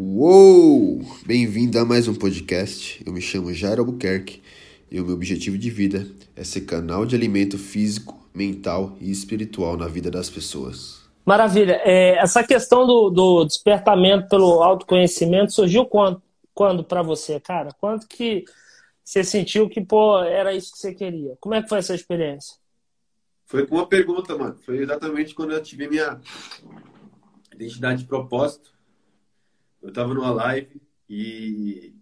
Uou! Bem-vindo a mais um podcast. Eu me chamo Jairo Albuquerque e o meu objetivo de vida é ser canal de alimento físico, mental e espiritual na vida das pessoas. Maravilha. É, essa questão do, do, despertamento pelo autoconhecimento surgiu quando, quando para você, cara? Quando que você sentiu que pô, era isso que você queria? Como é que foi essa experiência? Foi com uma pergunta, mano. Foi exatamente quando eu tive minha identidade de propósito eu estava numa live e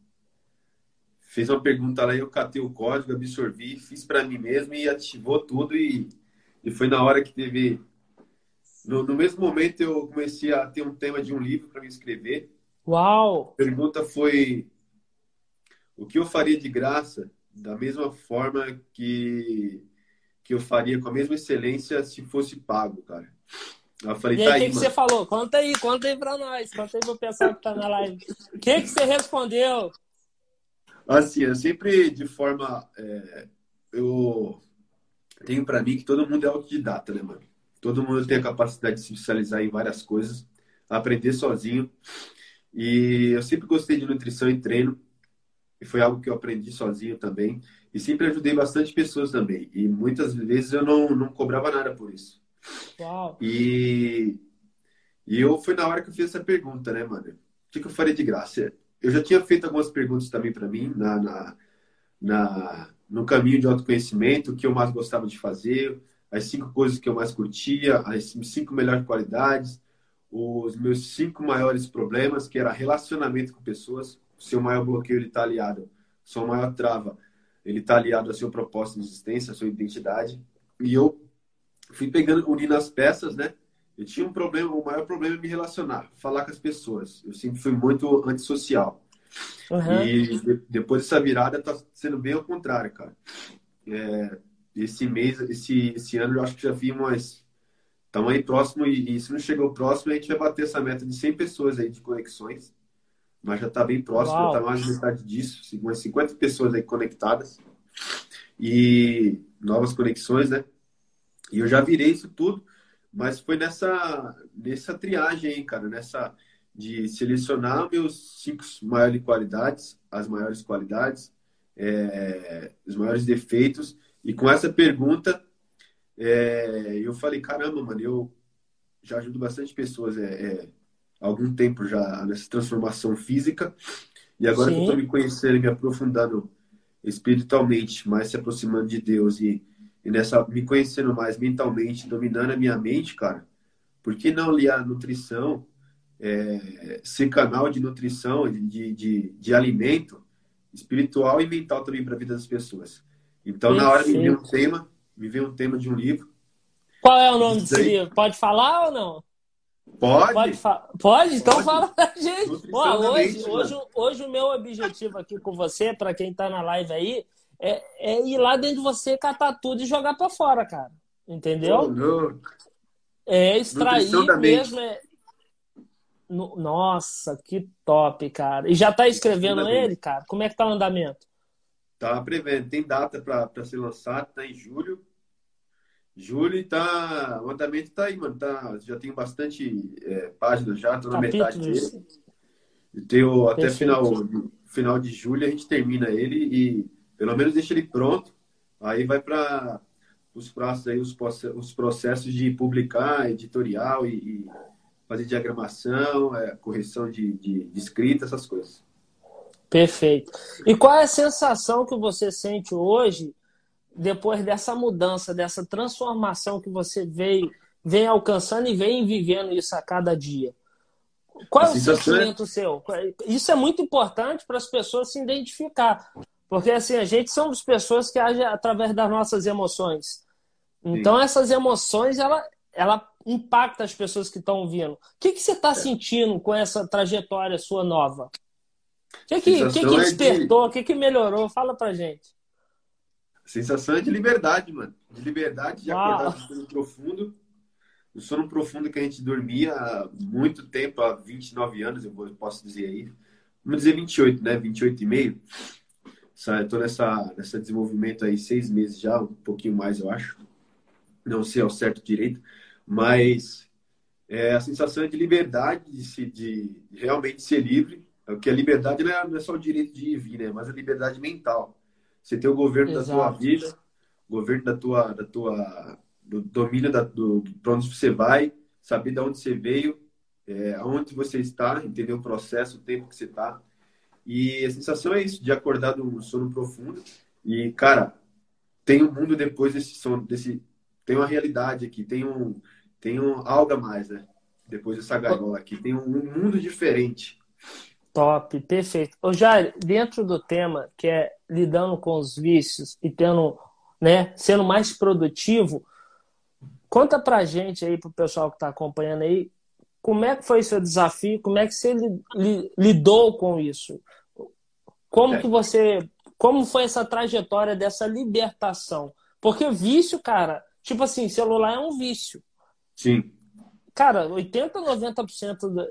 fez uma pergunta lá e eu catei o código, absorvi, fiz para mim mesmo e ativou tudo e, e foi na hora que teve no, no, mesmo momento eu comecei a ter um tema de um livro para me escrever. Uau! A pergunta foi o que eu faria de graça da mesma forma que que eu faria com a mesma excelência se fosse pago, cara. Eu falei, e aí, tá o que, que você falou? Conta aí, conta aí pra nós. Conta aí pro pessoal que tá na live. O que, que você respondeu? Assim, eu sempre, de forma. É, eu tenho para mim que todo mundo é autodidata, né, mano? Todo mundo tem a capacidade de se especializar em várias coisas, aprender sozinho. E eu sempre gostei de nutrição e treino. E foi algo que eu aprendi sozinho também. E sempre ajudei bastante pessoas também. E muitas vezes eu não, não cobrava nada por isso. Uau. E, e eu foi na hora que eu fiz essa pergunta, né, mano? O que, que eu faria de graça? Eu já tinha feito algumas perguntas também para mim na, na, na, no caminho de autoconhecimento, o que eu mais gostava de fazer, as cinco coisas que eu mais curtia, as cinco melhores qualidades, os meus cinco maiores problemas, que era relacionamento com pessoas. O seu maior bloqueio ele está aliado, sua maior trava, ele está aliado ao seu propósito de existência, à sua identidade. E eu fui pegando, unindo as peças, né? Eu tinha um problema, o maior problema é me relacionar, falar com as pessoas. Eu sempre fui muito antissocial. Uhum. E de, depois dessa virada tá sendo bem ao contrário, cara. É, esse mês, esse, esse ano, eu acho que já vi umas. Estamos aí próximo, e, e, se não chegou próximo, a gente vai bater essa meta de 100 pessoas aí de conexões. Mas já está bem próximo, está mais de metade disso, umas 50 pessoas aí conectadas. E novas conexões, né? E eu já virei isso tudo, mas foi nessa, nessa triagem aí, cara, nessa de selecionar meus cinco maiores qualidades, as maiores qualidades, é, os maiores defeitos. E com essa pergunta, é, eu falei, caramba, mano, eu já ajudo bastante pessoas é, é há algum tempo já nessa transformação física. E agora Sim. que eu tô me conhecendo, me aprofundando espiritualmente, mais se aproximando de Deus e e nessa me conhecendo mais mentalmente, dominando a minha mente, cara, por que não aliar a nutrição, é, ser canal de nutrição, de, de, de alimento espiritual e mental também para a vida das pessoas? Então, na hora me veio um tema, me veio um tema de um livro. Qual é o nome desse livro? Pode falar ou não? Pode. Pode? Pode? Então Pode. fala pra gente. Ó, hoje, hoje, hoje o meu objetivo aqui com você, para quem está na live aí, é, é ir lá dentro de você, catar tudo e jogar para fora, cara. Entendeu? Oh, é extrair mesmo. É... Nossa, que top, cara. E já tá escrevendo ele, cara? Como é que tá o andamento? Tá prevendo. Tem data para ser lançado, tá em julho. Julho tá. O andamento tá aí, mano. Tá, já tem bastante é, páginas já, tô na Capítulos. metade dele. Tenho, até final, final de julho a gente termina ele e pelo menos deixa ele pronto. Aí vai para os prazos aí, os, os processos de publicar, editorial e, e fazer diagramação, é, correção de, de, de escrita, essas coisas. Perfeito. E qual é a sensação que você sente hoje depois dessa mudança, dessa transformação que você veio, vem alcançando e vem vivendo isso a cada dia? Qual é o é sentimento é... seu? Isso é muito importante para as pessoas se identificar. Porque assim, a gente somos pessoas que agem através das nossas emoções. Então, Sim. essas emoções, ela, ela impacta as pessoas que estão ouvindo. O que, que você está é. sentindo com essa trajetória sua nova? O que, que, que, que despertou? O é de... que, que melhorou? Fala pra gente. A sensação é de liberdade, mano. De liberdade, de Uau. acordar no sono profundo. O sono profundo que a gente dormia há muito tempo, há 29 anos, eu posso dizer aí. Vamos dizer 28, né? 28 e meio. Estou nessa, nessa desenvolvimento aí seis meses já, um pouquinho mais, eu acho. Não sei ao certo direito, mas é a sensação de liberdade, de, se, de realmente ser livre. Porque a liberdade não é, não é só o direito de ir e vir, né? mas a liberdade mental. Você ter o governo Exato. da tua vida, o governo da tua, da tua do domínio da, do, do onde você vai, saber de onde você veio, é, aonde você está, entender o processo, o tempo que você está. E a sensação é isso, de acordar um sono profundo. E, cara, tem um mundo depois desse sono, desse, tem uma realidade aqui, tem um, tem um algo a mais, né? Depois dessa gaiola aqui, tem um, um mundo diferente. Top, perfeito. Ô Jair, dentro do tema que é lidando com os vícios e tendo, né, sendo mais produtivo, conta pra gente aí, pro pessoal que tá acompanhando aí, como é que foi seu desafio, como é que você lidou com isso? Como é. que você, como foi essa trajetória dessa libertação? Porque vício, cara, tipo assim, celular é um vício. Sim. Cara, 80, 90% da,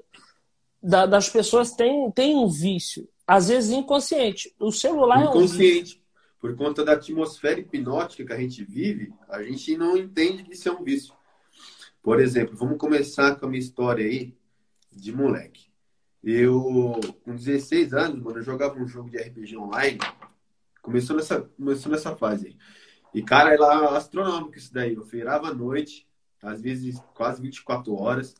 da, das pessoas tem, tem um vício. Às vezes inconsciente. O celular inconsciente. é um vício. Por conta da atmosfera hipnótica que a gente vive, a gente não entende que isso é um vício. Por exemplo, vamos começar com a minha história aí de moleque. Eu, com 16 anos, mano, eu jogava um jogo de RPG online. Começou nessa, começou nessa fase aí. E, cara, era astronômico isso daí. Eu feirava à noite, às vezes quase 24 horas.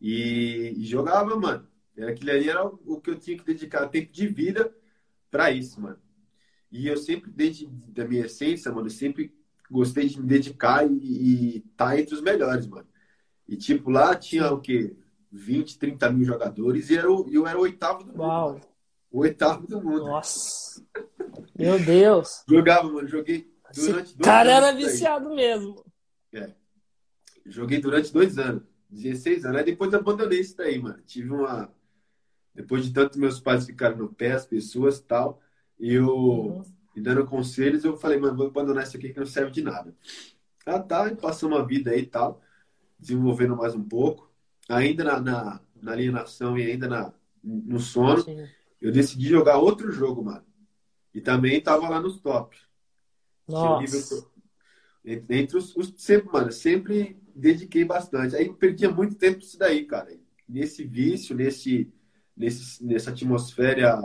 E, e jogava, mano. Aquilo ali era o que eu tinha que dedicar tempo de vida para isso, mano. E eu sempre, desde da minha essência, mano, eu sempre gostei de me dedicar e estar tá entre os melhores, mano. E, tipo, lá tinha o quê? 20, 30 mil jogadores e eu, eu era o oitavo do Uau. mundo. O oitavo do mundo. Nossa! Meu Deus! Jogava, mano. Joguei durante dois cara anos. cara era viciado mesmo. É. Joguei durante dois anos. 16 anos. Aí depois abandonei isso daí, mano. Tive uma. Depois de tanto meus pais ficaram no pé, as pessoas e tal, eu uhum. Me dando conselhos, eu falei, mano, vou abandonar isso aqui que não serve de nada. Ah, tá, e passou uma vida aí e tal, desenvolvendo mais um pouco. Ainda na, na, na alienação e ainda na, no sono, Sim. eu decidi jogar outro jogo, mano. E também tava lá nos top. Nossa. Entre os, os, sempre, mano, sempre dediquei bastante. Aí perdia muito tempo isso daí, cara. Nesse vício, nesse, nesse nessa atmosfera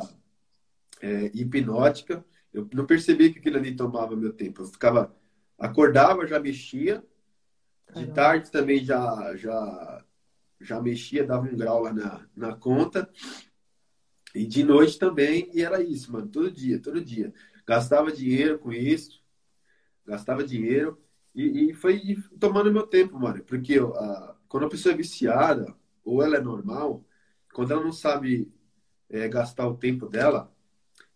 é, hipnótica, eu não percebia que aquilo ali tomava meu tempo. Eu ficava, acordava, já mexia. De tarde também já, já, já mexia, dava um grau lá na, na conta. E de noite também, e era isso, mano, todo dia, todo dia. Gastava dinheiro com isso, gastava dinheiro e, e foi tomando meu tempo, mano. Porque a, quando a pessoa é viciada, ou ela é normal, quando ela não sabe é, gastar o tempo dela,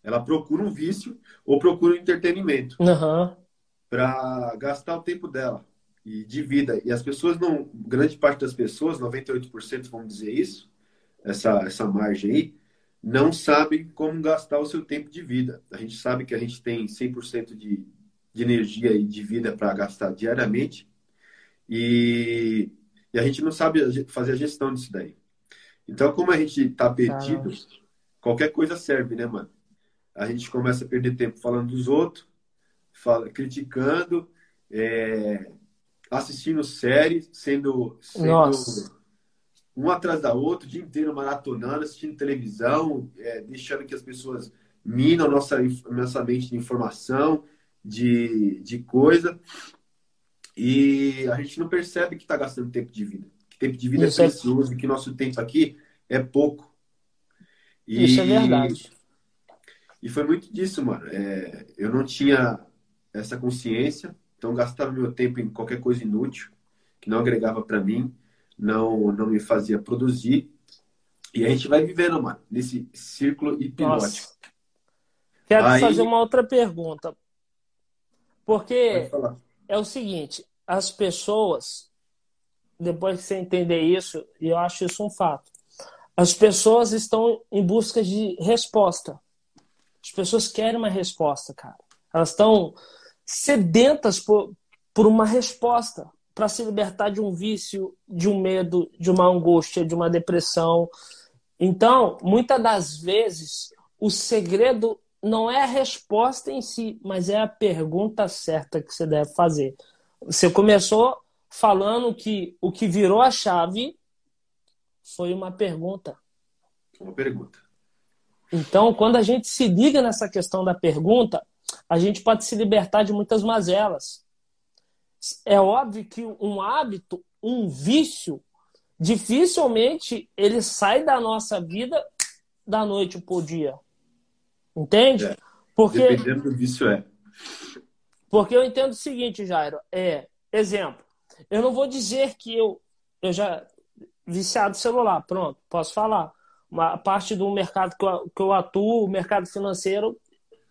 ela procura um vício ou procura um entretenimento uhum. para gastar o tempo dela e de vida. E as pessoas não, grande parte das pessoas, 98% vamos dizer isso, essa, essa margem aí, não sabem como gastar o seu tempo de vida. A gente sabe que a gente tem 100% de, de energia e de vida para gastar diariamente e, e, a gente não sabe fazer a gestão disso daí. Então, como a gente está perdido, Caramba. qualquer coisa serve, né, mano? A gente começa a perder tempo falando dos outros, fala, criticando, é, assistindo séries, sendo, sendo um atrás da outra, o dia inteiro maratonando, assistindo televisão, é, deixando que as pessoas minam nossa, nossa mente de informação, de, de coisa. E a gente não percebe que está gastando tempo de vida. Que tempo de vida é Isso é precioso, é... que nosso tempo aqui é pouco. E, Isso é verdade. E foi muito disso, mano. É, eu não tinha essa consciência, então gastava meu tempo em qualquer coisa inútil, que não agregava para mim, não, não me fazia produzir. E a gente vai vivendo, mano, nesse círculo hipnótico. Nossa. Quero Aí... fazer uma outra pergunta. Porque é o seguinte, as pessoas, depois que você entender isso, e eu acho isso um fato, as pessoas estão em busca de resposta. As pessoas querem uma resposta, cara. Elas estão sedentas por, por uma resposta para se libertar de um vício, de um medo, de uma angústia, de uma depressão. Então, muitas das vezes, o segredo não é a resposta em si, mas é a pergunta certa que você deve fazer. Você começou falando que o que virou a chave Foi uma pergunta. Uma pergunta. Então, quando a gente se liga nessa questão da pergunta, a gente pode se libertar de muitas mazelas. É óbvio que um hábito, um vício, dificilmente ele sai da nossa vida da noite para o dia. Entende? É. Porque, Dependendo do vício é. Porque eu entendo o seguinte, Jairo. É, exemplo, eu não vou dizer que eu, eu já viciado celular, pronto, posso falar. Uma parte do mercado que eu, que eu atuo, o mercado financeiro,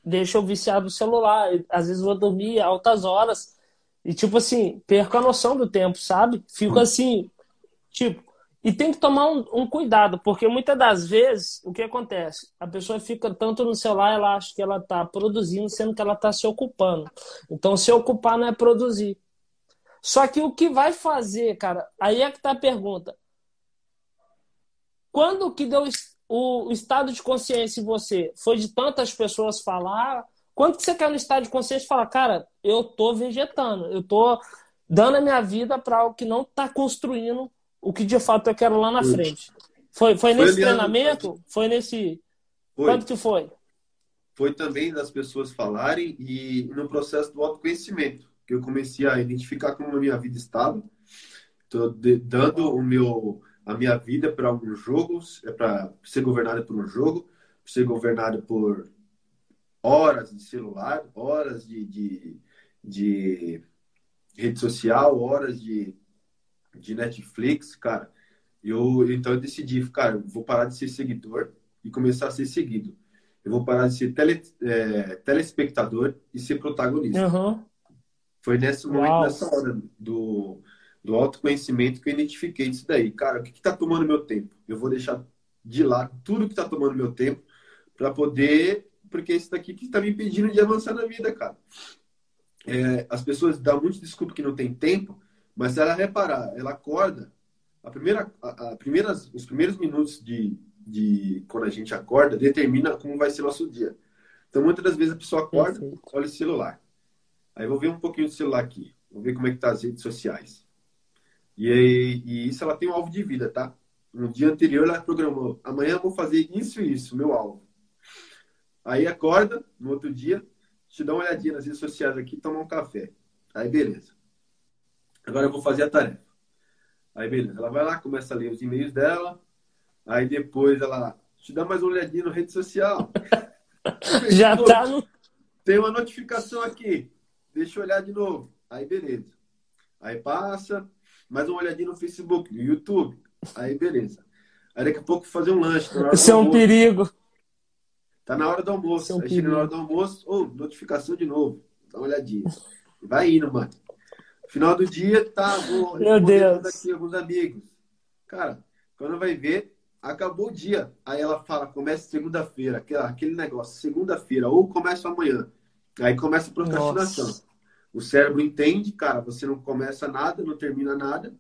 deixa eu viciado no celular. Às vezes vou dormir altas horas e, tipo assim, perco a noção do tempo, sabe? Fico assim, tipo. E tem que tomar um, um, cuidado, porque muitas das vezes o que acontece? A pessoa fica tanto no celular, ela acha que ela está produzindo, sendo que ela está se ocupando. Então, se ocupar não é produzir. Só que o que vai fazer, cara, aí é que tá a pergunta. Quando que deu o, estado de consciência em você? Foi de tantas pessoas falar? Quando que você quer no estado de consciência e falar, cara, eu tô vegetando, eu tô dando a minha vida para algo que não tá construindo o que de fato eu quero lá na frente? Foi, foi, foi nesse treinamento? Foi nesse. Foi. Quando que foi? Foi também das pessoas falarem e no processo do autoconhecimento que eu comecei a identificar como a minha vida estava. Estou dando o meu, a minha vida para alguns jogos, é para ser governada por um jogo, ser governada por horas de celular, horas de, de, de rede social, horas de, de Netflix, cara. Eu, então eu decidi, cara, vou parar de ser seguidor e começar a ser seguido. Eu vou parar de ser tele, é, telespectador e ser protagonista. Uhum. Foi nesse momento, Uau. nessa hora do, do autoconhecimento que eu identifiquei isso daí. Cara, o que está tomando meu tempo? Eu vou deixar de lado tudo que está tomando meu tempo para poder. Porque isso daqui que está me impedindo de avançar na vida, cara. É, as pessoas dão muito desculpa que não tem tempo, mas se ela reparar, ela acorda, a primeira, a, a primeiras, os primeiros minutos de, de quando a gente acorda determina como vai ser nosso dia. Então, muitas das vezes a pessoa acorda, olha o celular. Aí vou ver um pouquinho do celular aqui. Vou ver como é que tá as redes sociais. E, e isso ela tem um alvo de vida, tá? No dia anterior ela programou. Amanhã eu vou fazer isso e isso, meu alvo. Aí acorda, no outro dia, te dá uma olhadinha nas redes sociais aqui tomar um café. Aí beleza. Agora eu vou fazer a tarefa. Aí beleza. Ela vai lá, começa a ler os e-mails dela. Aí depois ela te dá mais uma olhadinha na rede social. Já tá no. Tem uma notificação aqui. Deixa eu olhar de novo. Aí, beleza. Aí passa, mais uma olhadinha no Facebook, no YouTube. Aí, beleza. Aí daqui a pouco fazer um lanche. Tá Isso é um perigo. Tá na hora do almoço. É um aí chega na hora do almoço, ô, oh, notificação de novo. Dá uma olhadinha. Vai indo, mano. Final do dia, tá, vou Meu Deus. aqui alguns amigos. Cara, quando vai ver, acabou o dia. Aí ela fala, começa segunda-feira, aquele, aquele negócio, segunda-feira, ou começa amanhã. Aí começa a procrastinação. Nossa. O cérebro entende, cara, você não começa nada, não termina nada.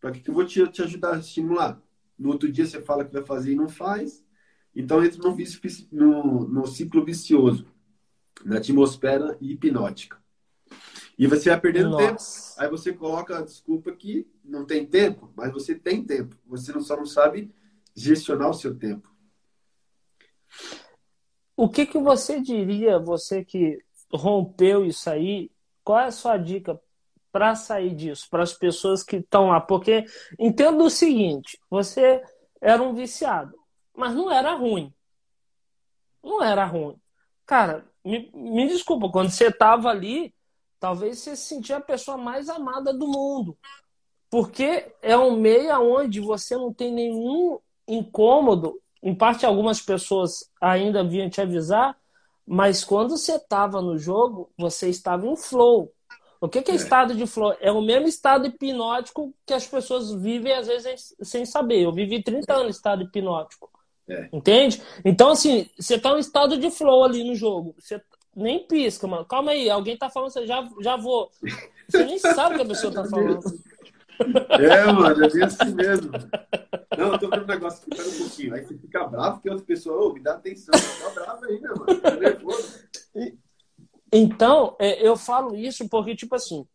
Para que, que eu vou te, te ajudar a estimular? No outro dia você fala que vai fazer e não faz. Então entra no, vício, no, no ciclo vicioso, na atmosfera hipnótica. E você vai perdendo Nossa. tempo. Aí você coloca a desculpa que não tem tempo, mas você tem tempo. Você não, só não sabe gestionar o seu tempo. O que, que você diria, você que rompeu isso aí, qual é a sua dica para sair disso, para as pessoas que estão lá? Porque entendo o seguinte: você era um viciado, mas não era ruim. Não era ruim. Cara, me, me desculpa, quando você estava ali, talvez você se sentia a pessoa mais amada do mundo. Porque é um meio onde você não tem nenhum incômodo em parte, algumas pessoas ainda vinham te avisar, mas quando você estava no jogo, você estava em flow. O que, que é, é, estado de flow? É o mesmo estado hipnótico que as pessoas vivem, às vezes, sem saber. Eu vivi 30 anos em estado hipnótico. É. Entende? Então, assim, você está em estado de flow ali no jogo. Você nem pisca, mano. Calma aí, alguém tá falando, você já, já vou. Você nem sabe o que a pessoa tá falando. É, mano, é bem assim mesmo. Não, eu tô vendo um negócio pera um pouquinho. Aí você fica bravo porque outra pessoa, ô, me dá atenção. Tá bravo ainda, mano. Tá nervoso. Então, é, eu falo isso porque, tipo assim,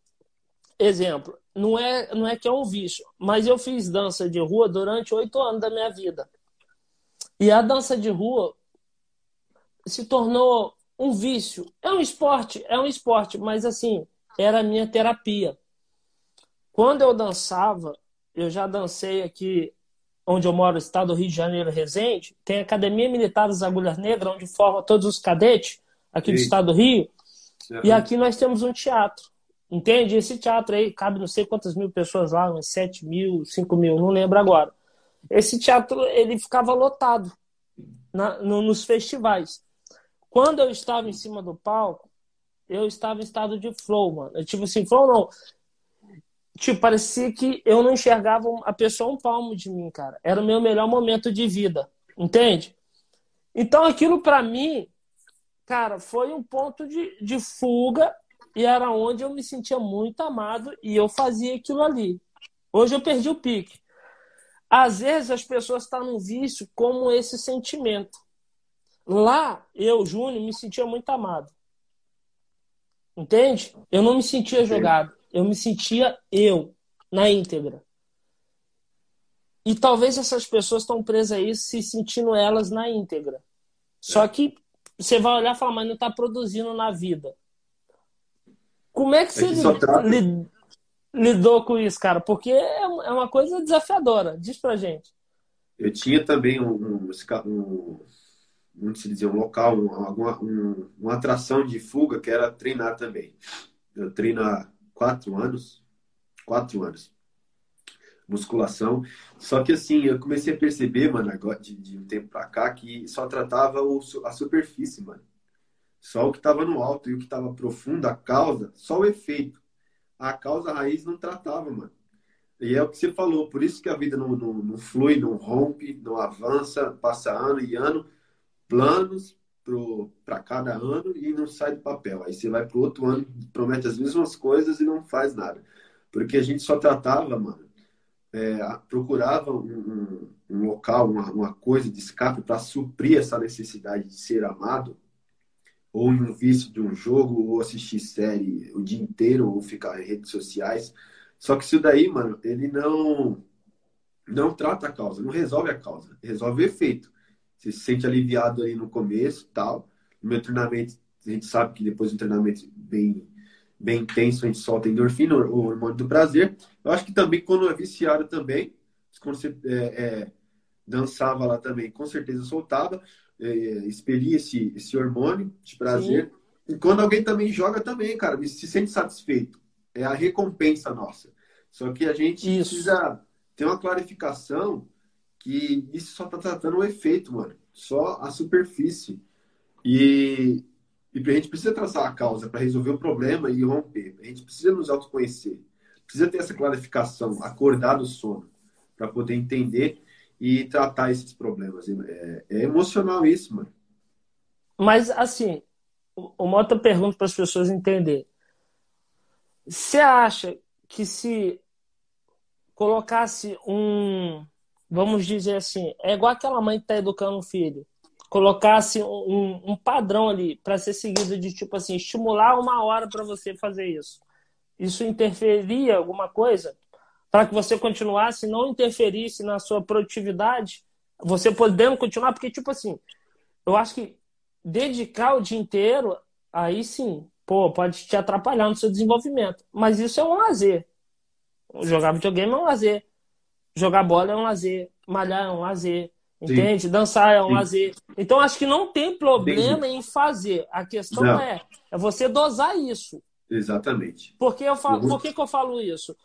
exemplo, não é, não é que é um vício, mas eu fiz dança de rua durante oito anos da minha vida. E a dança de rua se tornou um vício. É um esporte, é um esporte, mas assim, era a minha terapia. Quando eu dançava, eu já dancei aqui onde eu moro, estado do Rio de Janeiro, Resende, tem a Academia Militar das Agulhas Negras, onde forma todos os cadetes aqui Sim. do estado do Rio. Uhum. E aqui nós temos um teatro. Entende? Esse teatro aí cabe não sei quantas mil pessoas lá, umas 7 mil, 5 mil, não lembro agora. Esse teatro ele ficava lotado na, no, nos festivais. Quando eu estava em cima do palco, eu estava em estado de flow, mano. Eu, tipo assim, flow não. Tipo, parecia que eu não enxergava a pessoa um palmo de mim, cara. Era o meu melhor momento de vida, entende? Então aquilo para mim, cara, foi um ponto de, de fuga e era onde eu me sentia muito amado e eu fazia aquilo ali. Hoje eu perdi o pique. Às vezes as pessoas estão num vício como esse sentimento. Lá, eu, Júnior, me sentia muito amado. Entende? Eu não me sentia jogado. Eu me sentia eu, na íntegra. E talvez essas pessoas estão presas a isso, se sentindo elas na íntegra. Só que você vai olhar e falar, mas não está produzindo na vida. Como é que você lidou com isso, cara? Porque é, é uma coisa desafiadora. Diz pra gente. Eu tinha também um, um, um como se dizer, um local, uma, um, uma atração de fuga que era treinar também. Eu treino há quatro anos, quatro anos, musculação. Só que assim, eu comecei a perceber, mano, agora, de, de um tempo pra cá, que só tratava o, a superfície, mano. Só o que estava no alto e o que estava profundo, a causa, só o efeito. A causa a raiz não tratava, mano. E é o que você falou, por isso que a vida não, não, não flui, não rompe, não avança, passa ano e ano, planos para cada ano e não sai do papel. Aí você vai para o outro ano, promete as mesmas coisas e não faz nada. Porque a gente só tratava, mano, é, procurava um, um, local, uma, uma coisa de escape para suprir essa necessidade de ser amado ou em um vício de um jogo, ou assistir série o dia inteiro, ou ficar em redes sociais. Só que isso daí, mano, ele não não trata a causa, não resolve a causa, resolve o efeito. Você se sente aliviado ali no começo tal. No meu treinamento, a gente sabe que depois do treinamento bem, bem intenso, a gente solta endorfina, o hormônio do prazer. Eu acho que também quando é viciado também, quando você é, é, dançava lá também, com certeza soltava é, expelir esse, esse hormônio de prazer. Sim. E quando alguém também joga também, cara, se sente satisfeito. É a recompensa nossa. Só que a gente isso. precisa ter uma clarificação que isso só tá tratando o efeito, mano. Só a superfície. E, e a gente precisa traçar a causa para resolver o problema e romper. A gente precisa nos autoconhecer. Precisa ter essa clarificação, acordar do sono, para poder entender e tratar esses problemas. É, é emocional isso, mano. Mas, assim, uma outra pergunta para as pessoas entenderem. Você acha que se colocasse um, vamos dizer assim, é igual aquela mãe que está educando um filho, colocasse um, um padrão ali para ser seguido de tipo assim, estimular uma hora para você fazer isso. Isso interferia alguma coisa? para que você continuasse, não interferisse na sua produtividade, você podendo continuar, porque, tipo assim, eu acho que dedicar o dia inteiro, aí sim, pô, pode te atrapalhar no seu desenvolvimento. Mas isso é um lazer. Jogar videogame é um lazer. Jogar bola é um lazer. Malhar é um lazer. Entende? Sim. Dançar é um Sim. lazer. Então, acho que não tem problema Entendi. em fazer. A questão não. é, é você dosar isso. Exatamente. Por que, eu falo, por que, que eu falo isso?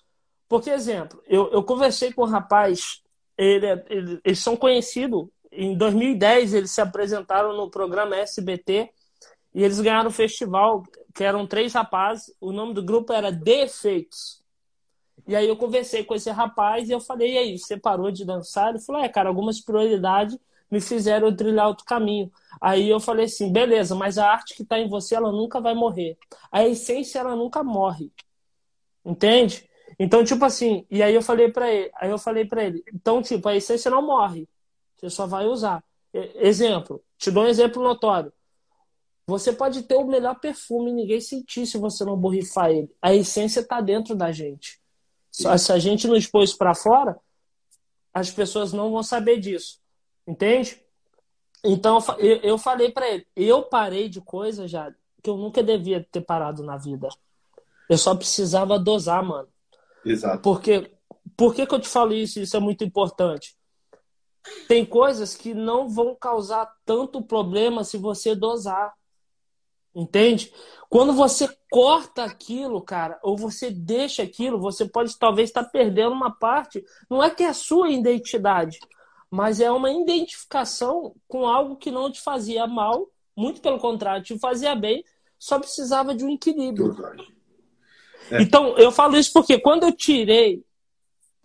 Porque, exemplo, eu, eu conversei com um rapaz, ele, é, ele, eles são conhecidos, em 2010 eles se apresentaram no programa SBT e eles ganharam um festival, que eram três rapazes, o nome do grupo era Defeitos. E aí eu conversei com esse rapaz e eu falei, e aí, você parou de dançar? Ele falou, é, cara, algumas prioridades me fizeram trilhar outro caminho. Aí eu falei assim, beleza, mas a arte que está em você, ela nunca vai morrer. A essência, ela nunca morre. Entende? Então, tipo assim, e aí eu falei para ele, aí eu falei para ele, então, tipo, a essência não morre. Você só vai usar. Exemplo, te dou um exemplo notório. Você pode ter o melhor perfume e ninguém sentir se você não borrifar ele. A essência está dentro da gente. Só se a gente não expôs para fora, as pessoas não vão saber disso. Entende? Então eu, eu falei para ele, eu parei de coisa já que eu nunca devia ter parado na vida. Eu só precisava dosar, mano. Exato. Porque por que, que eu te falo isso? Isso é muito importante. Tem coisas que não vão causar tanto problema se você dosar. Entende? Quando você corta aquilo, cara, ou você deixa aquilo, você pode talvez estar perdendo uma parte. Não é que é a sua identidade, mas é uma identificação com algo que não te fazia mal, muito pelo contrário, te fazia bem, só precisava de um equilíbrio. É. Então, eu falo isso porque quando eu tirei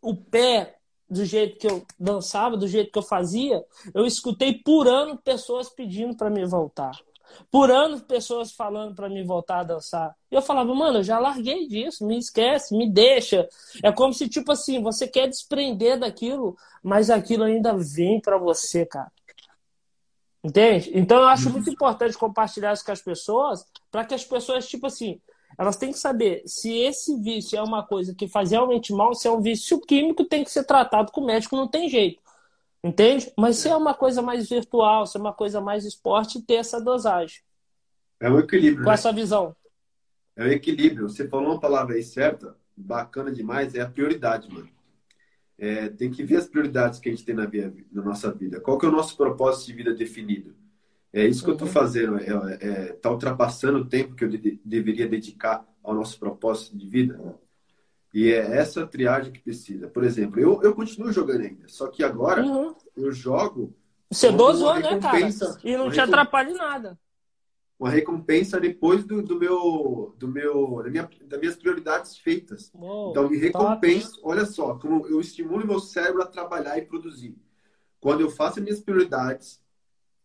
o pé do jeito que eu dançava, do jeito que eu fazia, eu escutei por ano pessoas pedindo para me voltar. Por anos, pessoas falando para me voltar a dançar. E eu falava, mano, eu já larguei disso, me esquece, me deixa. É como se, tipo assim, você quer desprender daquilo, mas aquilo ainda vem para você, cara. Entende? Então eu acho muito importante compartilhar isso com as pessoas, para que as pessoas, tipo assim, elas têm que saber se esse vício é uma coisa que faz realmente mal, se é um vício químico, tem que ser tratado com o médico, não tem jeito. Entende? Mas se é uma coisa mais virtual, se é uma coisa mais esporte, ter essa dosagem. É um equilíbrio. Com né? essa visão. É um equilíbrio. Você falou uma palavra aí certa, bacana demais, é a prioridade, mano. É, tem que ver as prioridades que a gente tem na, vida, na nossa vida. Qual que é o nosso propósito de vida definido? É isso que uhum. eu estou fazendo. É, é, tá ultrapassando o tempo que eu de, deveria dedicar ao nosso propósito de vida. E é essa triagem que precisa. Por exemplo, eu, eu continuo jogando ainda, só que agora uhum. eu jogo. Você dosou, né, cara? E não te atrapalha em nada. Uma recompensa depois do, do meu, do meu, da minha, das minhas prioridades feitas. Uou, então, me recompensa. Top. Olha só, como eu estimulo meu cérebro a trabalhar e produzir. Quando eu faço as minhas prioridades,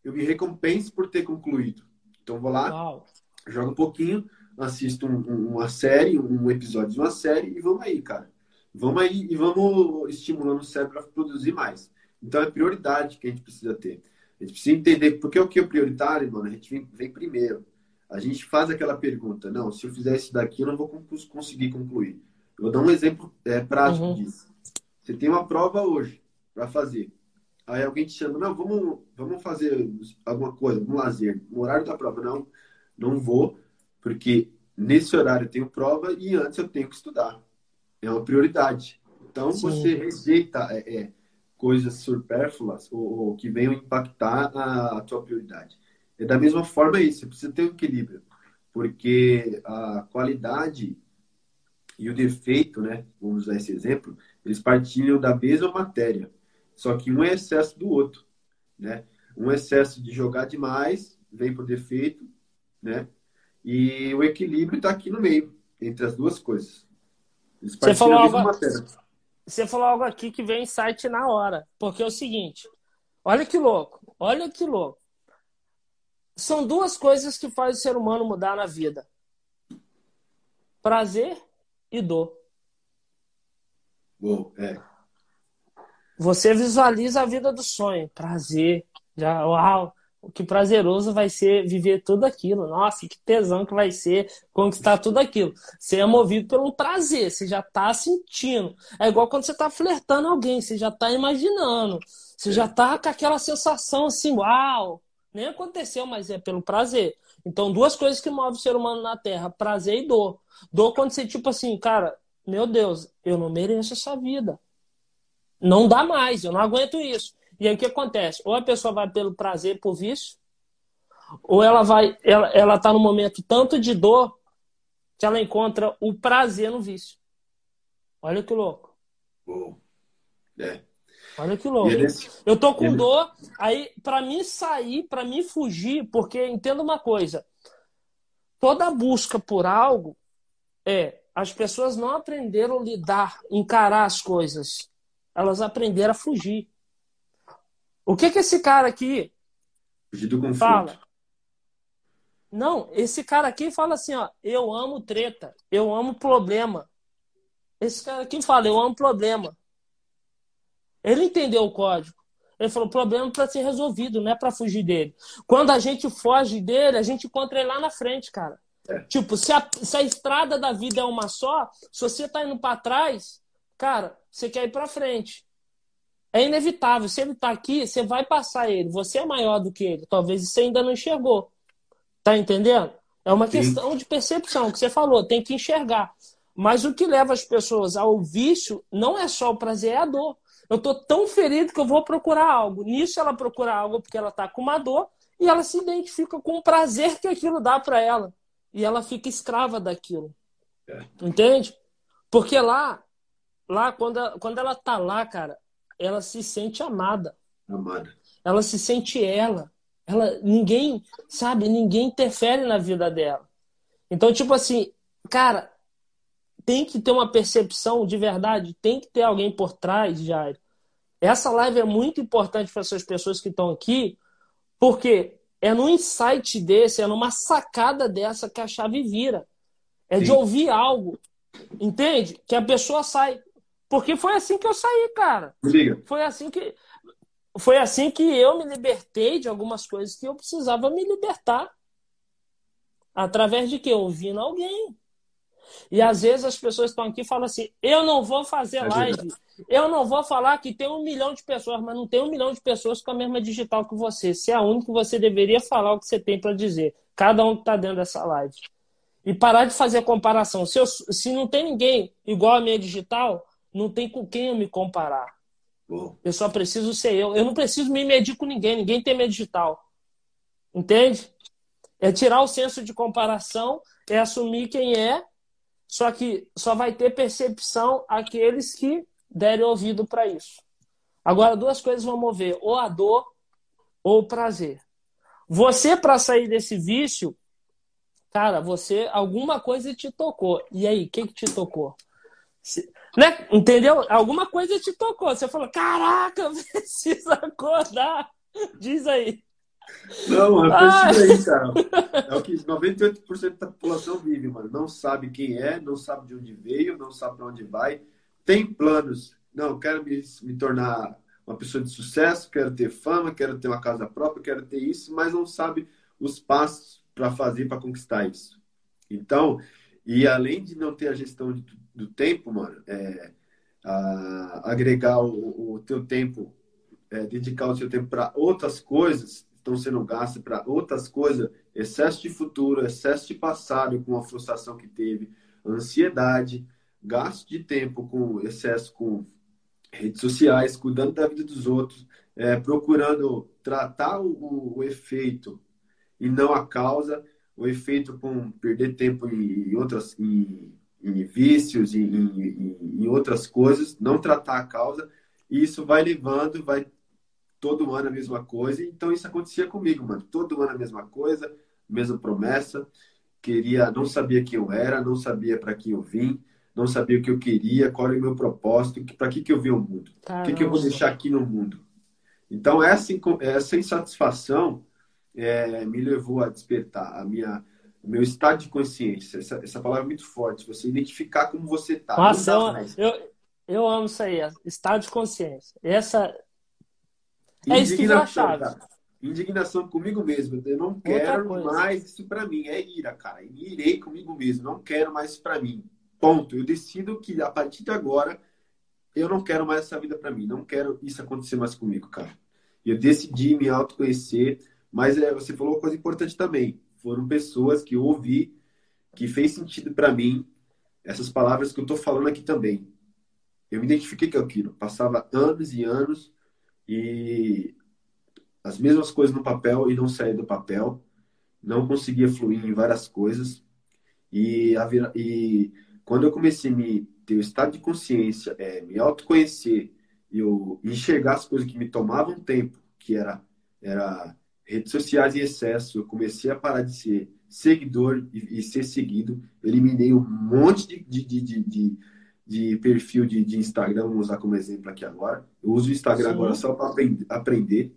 eu me recompenso por ter concluído. Então, vou lá, Uau. jogo um pouquinho, assisto um, uma série, um episódio de uma série e vamos aí, cara. Vamos aí e vamos estimulando o cérebro a produzir mais. Então é prioridade que a gente precisa ter. A gente precisa entender porque o que é prioritário, mano, a gente vem, vem primeiro. A gente faz aquela pergunta, não, se eu fizer isso daqui, eu não vou conseguir concluir. Eu vou dar um exemplo é, prático uhum. disso. Você tem uma prova hoje para fazer. Aí alguém te chama, não, vamos, vamos fazer alguma coisa, um lazer, no horário da prova. Não, não vou, porque nesse horário eu tenho prova e antes eu tenho que estudar. É uma prioridade. Então Sim. você rejeita é, é, coisas supérfluas ou, ou, que venham impactar a, a tua prioridade. É da mesma forma isso, você precisa ter um equilíbrio, porque a qualidade e o defeito, né, vamos usar esse exemplo, eles partilham da mesma matéria, só que um é excesso do outro, né? Um excesso de jogar demais vem por defeito, né? E o equilíbrio está aqui no meio, entre as duas coisas. Você falou, algo, você falou algo aqui que vem insight na hora. Porque é o seguinte: olha que louco, olha que louco. São duas coisas que fazem o ser humano mudar na vida: prazer e dor. Bom, é. Você visualiza a vida do sonho, prazer, já, uau, que prazeroso vai ser viver tudo aquilo. Nossa, que tesão que vai ser conquistar tudo aquilo. Você é movido pelo prazer, você já está sentindo. É igual quando você está flertando alguém, você já está imaginando. Você já está com aquela sensação assim, uau! Nem aconteceu, mas é pelo prazer. Então, duas coisas que movem o ser humano na Terra: prazer e dor. Dor quando você, tipo assim, cara, meu Deus, eu não mereço essa vida. Não dá mais, eu não aguento isso. E aí o que acontece? Ou a pessoa vai pelo prazer, por vício, ou ela vai, ela, ela tá no momento tanto de dor que ela encontra o prazer no vício. Olha que louco. É. Olha que louco. Eu tô com dor, aí para mim sair, para mim fugir, porque entenda uma coisa, toda busca por algo é as pessoas não aprenderam a lidar, encarar as coisas. Elas aprenderam a fugir. O que que esse cara aqui fala? Não, esse cara aqui fala assim, ó, eu amo treta, eu amo problema. Esse cara aqui fala, eu amo problema. Ele entendeu o código. Ele falou: problema para ser resolvido, não é para fugir dele. Quando a gente foge dele, a gente encontra ele lá na frente, cara. É. Tipo, se a, se a estrada da vida é uma só, se você tá indo para trás, cara, você quer ir para frente. É inevitável. Se ele tá aqui, você vai passar ele. Você é maior do que ele. Talvez você ainda não enxergou. Tá entendendo? É uma Sim. questão de percepção que você falou, tem que enxergar. Mas o que leva as pessoas ao vício não é só o prazer, é a dor. Eu tô tão ferido que eu vou procurar algo. Nisso ela procura algo porque ela tá com uma dor e ela se identifica com o prazer que aquilo dá para ela. E ela fica escrava daquilo. É. Entende? Porque lá, lá quando, quando ela tá lá, cara, ela se sente amada. Amada. Ela se sente ela. Ela, ninguém, sabe, ninguém interfere na vida dela. Então, tipo assim, cara, tem que ter uma percepção de verdade, tem que ter alguém por trás, Jair. Essa live é muito importante para essas pessoas que estão aqui, porque é num insight desse, é numa sacada dessa que a chave vira. É Sim. de ouvir algo, entende? Que a pessoa sai. Porque foi assim que eu saí, cara. Liga. Foi assim que foi assim que eu me libertei de algumas coisas que eu precisava me libertar. Através de que? Ouvindo alguém. E às vezes as pessoas estão aqui e falam assim: eu não vou fazer live, eu não vou falar que tem um milhão de pessoas, mas não tem um milhão de pessoas com a mesma digital que você. Se é a única, você deveria falar o que você tem para dizer. Cada um que está dentro dessa live. E parar de fazer comparação. Se, eu, se não tem ninguém igual a minha digital, não tem com quem eu me comparar. Eu só preciso ser eu. Eu não preciso me medir com ninguém. Ninguém tem minha digital. Entende? É tirar o senso de comparação, é assumir quem é, só que só vai ter percepção aqueles que derem ouvido para isso. Agora, duas coisas vão mover: ou a dor ou o prazer. Você, para sair desse vício, cara, você, alguma coisa te tocou. E aí, o que, que te tocou? Né? Entendeu? Alguma coisa te tocou. Você falou: caraca, precisa acordar. Diz aí. Não, é isso aí, cara. É o que 98% da população vive, mano. Não sabe quem é, não sabe de onde veio, não sabe para onde vai. Tem planos. Não, quero me, me tornar uma pessoa de sucesso, quero ter fama, quero ter uma casa própria, quero ter isso, mas não sabe os passos para fazer para conquistar isso. Então, e além de não ter a gestão de, do tempo, mano, é, a, agregar o, o teu tempo, é, dedicar o seu tempo para outras coisas, estão sendo gastos para outras coisas, excesso de futuro, excesso de passado com a frustração que teve, ansiedade, gasto de tempo com excesso com redes sociais, cuidando da vida dos outros, é, procurando tratar o, o, efeito e não a causa, o efeito com perder tempo em, em outras em, em vícios, em, em, em, outras coisas, não tratar a causa, e isso vai levando, vai todo ano a mesma coisa. Então isso acontecia comigo, mano. Todo ano a mesma coisa, mesma promessa. Queria, não sabia quem eu era, não sabia para que eu vim, não sabia o que eu queria, qual era o meu propósito, para que que eu vim ao mundo, o que que eu vou deixar aqui no mundo. Então essa essa insatisfação é, me levou a despertar a minha o meu estado de consciência. Essa, essa palavra é muito forte. Você identificar como você está. Nossa, eu, eu, eu amo isso aí, estado de consciência. Essa é isso que a chave. Indignação comigo mesmo. Eu não quero mais isso para mim. É ira, cara. Irei comigo mesmo. Não quero mais isso para mim. Ponto. Eu decido que a partir de agora eu não quero mais essa vida para mim. Não quero isso acontecer mais comigo, cara. Eu decidi me autoconhecer. Mas é, você falou uma coisa importante também. Foram pessoas que eu ouvi, que fez sentido para mim. Essas palavras que eu tô falando aqui também. Eu me identifiquei com aquilo. Passava anos e anos e as mesmas coisas no papel e não saía do papel, não conseguia fluir em várias coisas. E, a, e quando eu comecei a me ter o estado de consciência, é, me autoconhecer eu enxergar as coisas que me tomavam tempo, que era, era redes sociais em excesso, eu comecei a parar de ser seguidor e, e ser seguido, eliminei um monte de, de, de, de de perfil de, de, Instagram, vamos usar como exemplo aqui agora. Eu uso o Instagram Sim. agora só para aprender.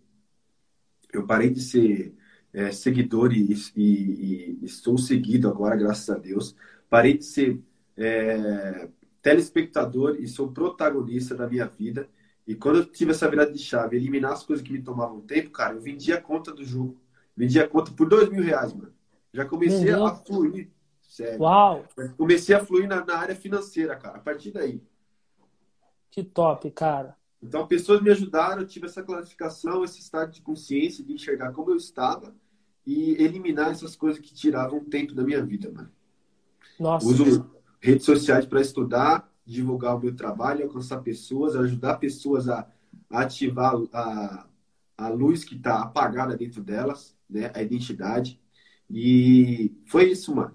Eu parei de ser é, seguidor e, e, e, estou seguido agora, graças a Deus. Parei de ser é, telespectador e sou protagonista da minha vida. E quando eu tive essa virada de chave, eliminar as coisas que me tomavam tempo, cara, eu vendi a conta do jogo. Vendi a conta por dois mil reais, mano. Já comecei a fluir. Sério. Uau! Comecei a fluir na, na área financeira, cara, a partir daí. Que top, cara. Então, pessoas me ajudaram, eu tive essa classificação, esse estado de consciência, de enxergar como eu estava e eliminar essas coisas que tiravam tempo da minha vida, mano. Nossa. Uso redes sociais para estudar, divulgar o meu trabalho, alcançar pessoas, ajudar pessoas a, ativar a, a luz que está apagada dentro delas, né? A identidade. E foi isso, mano.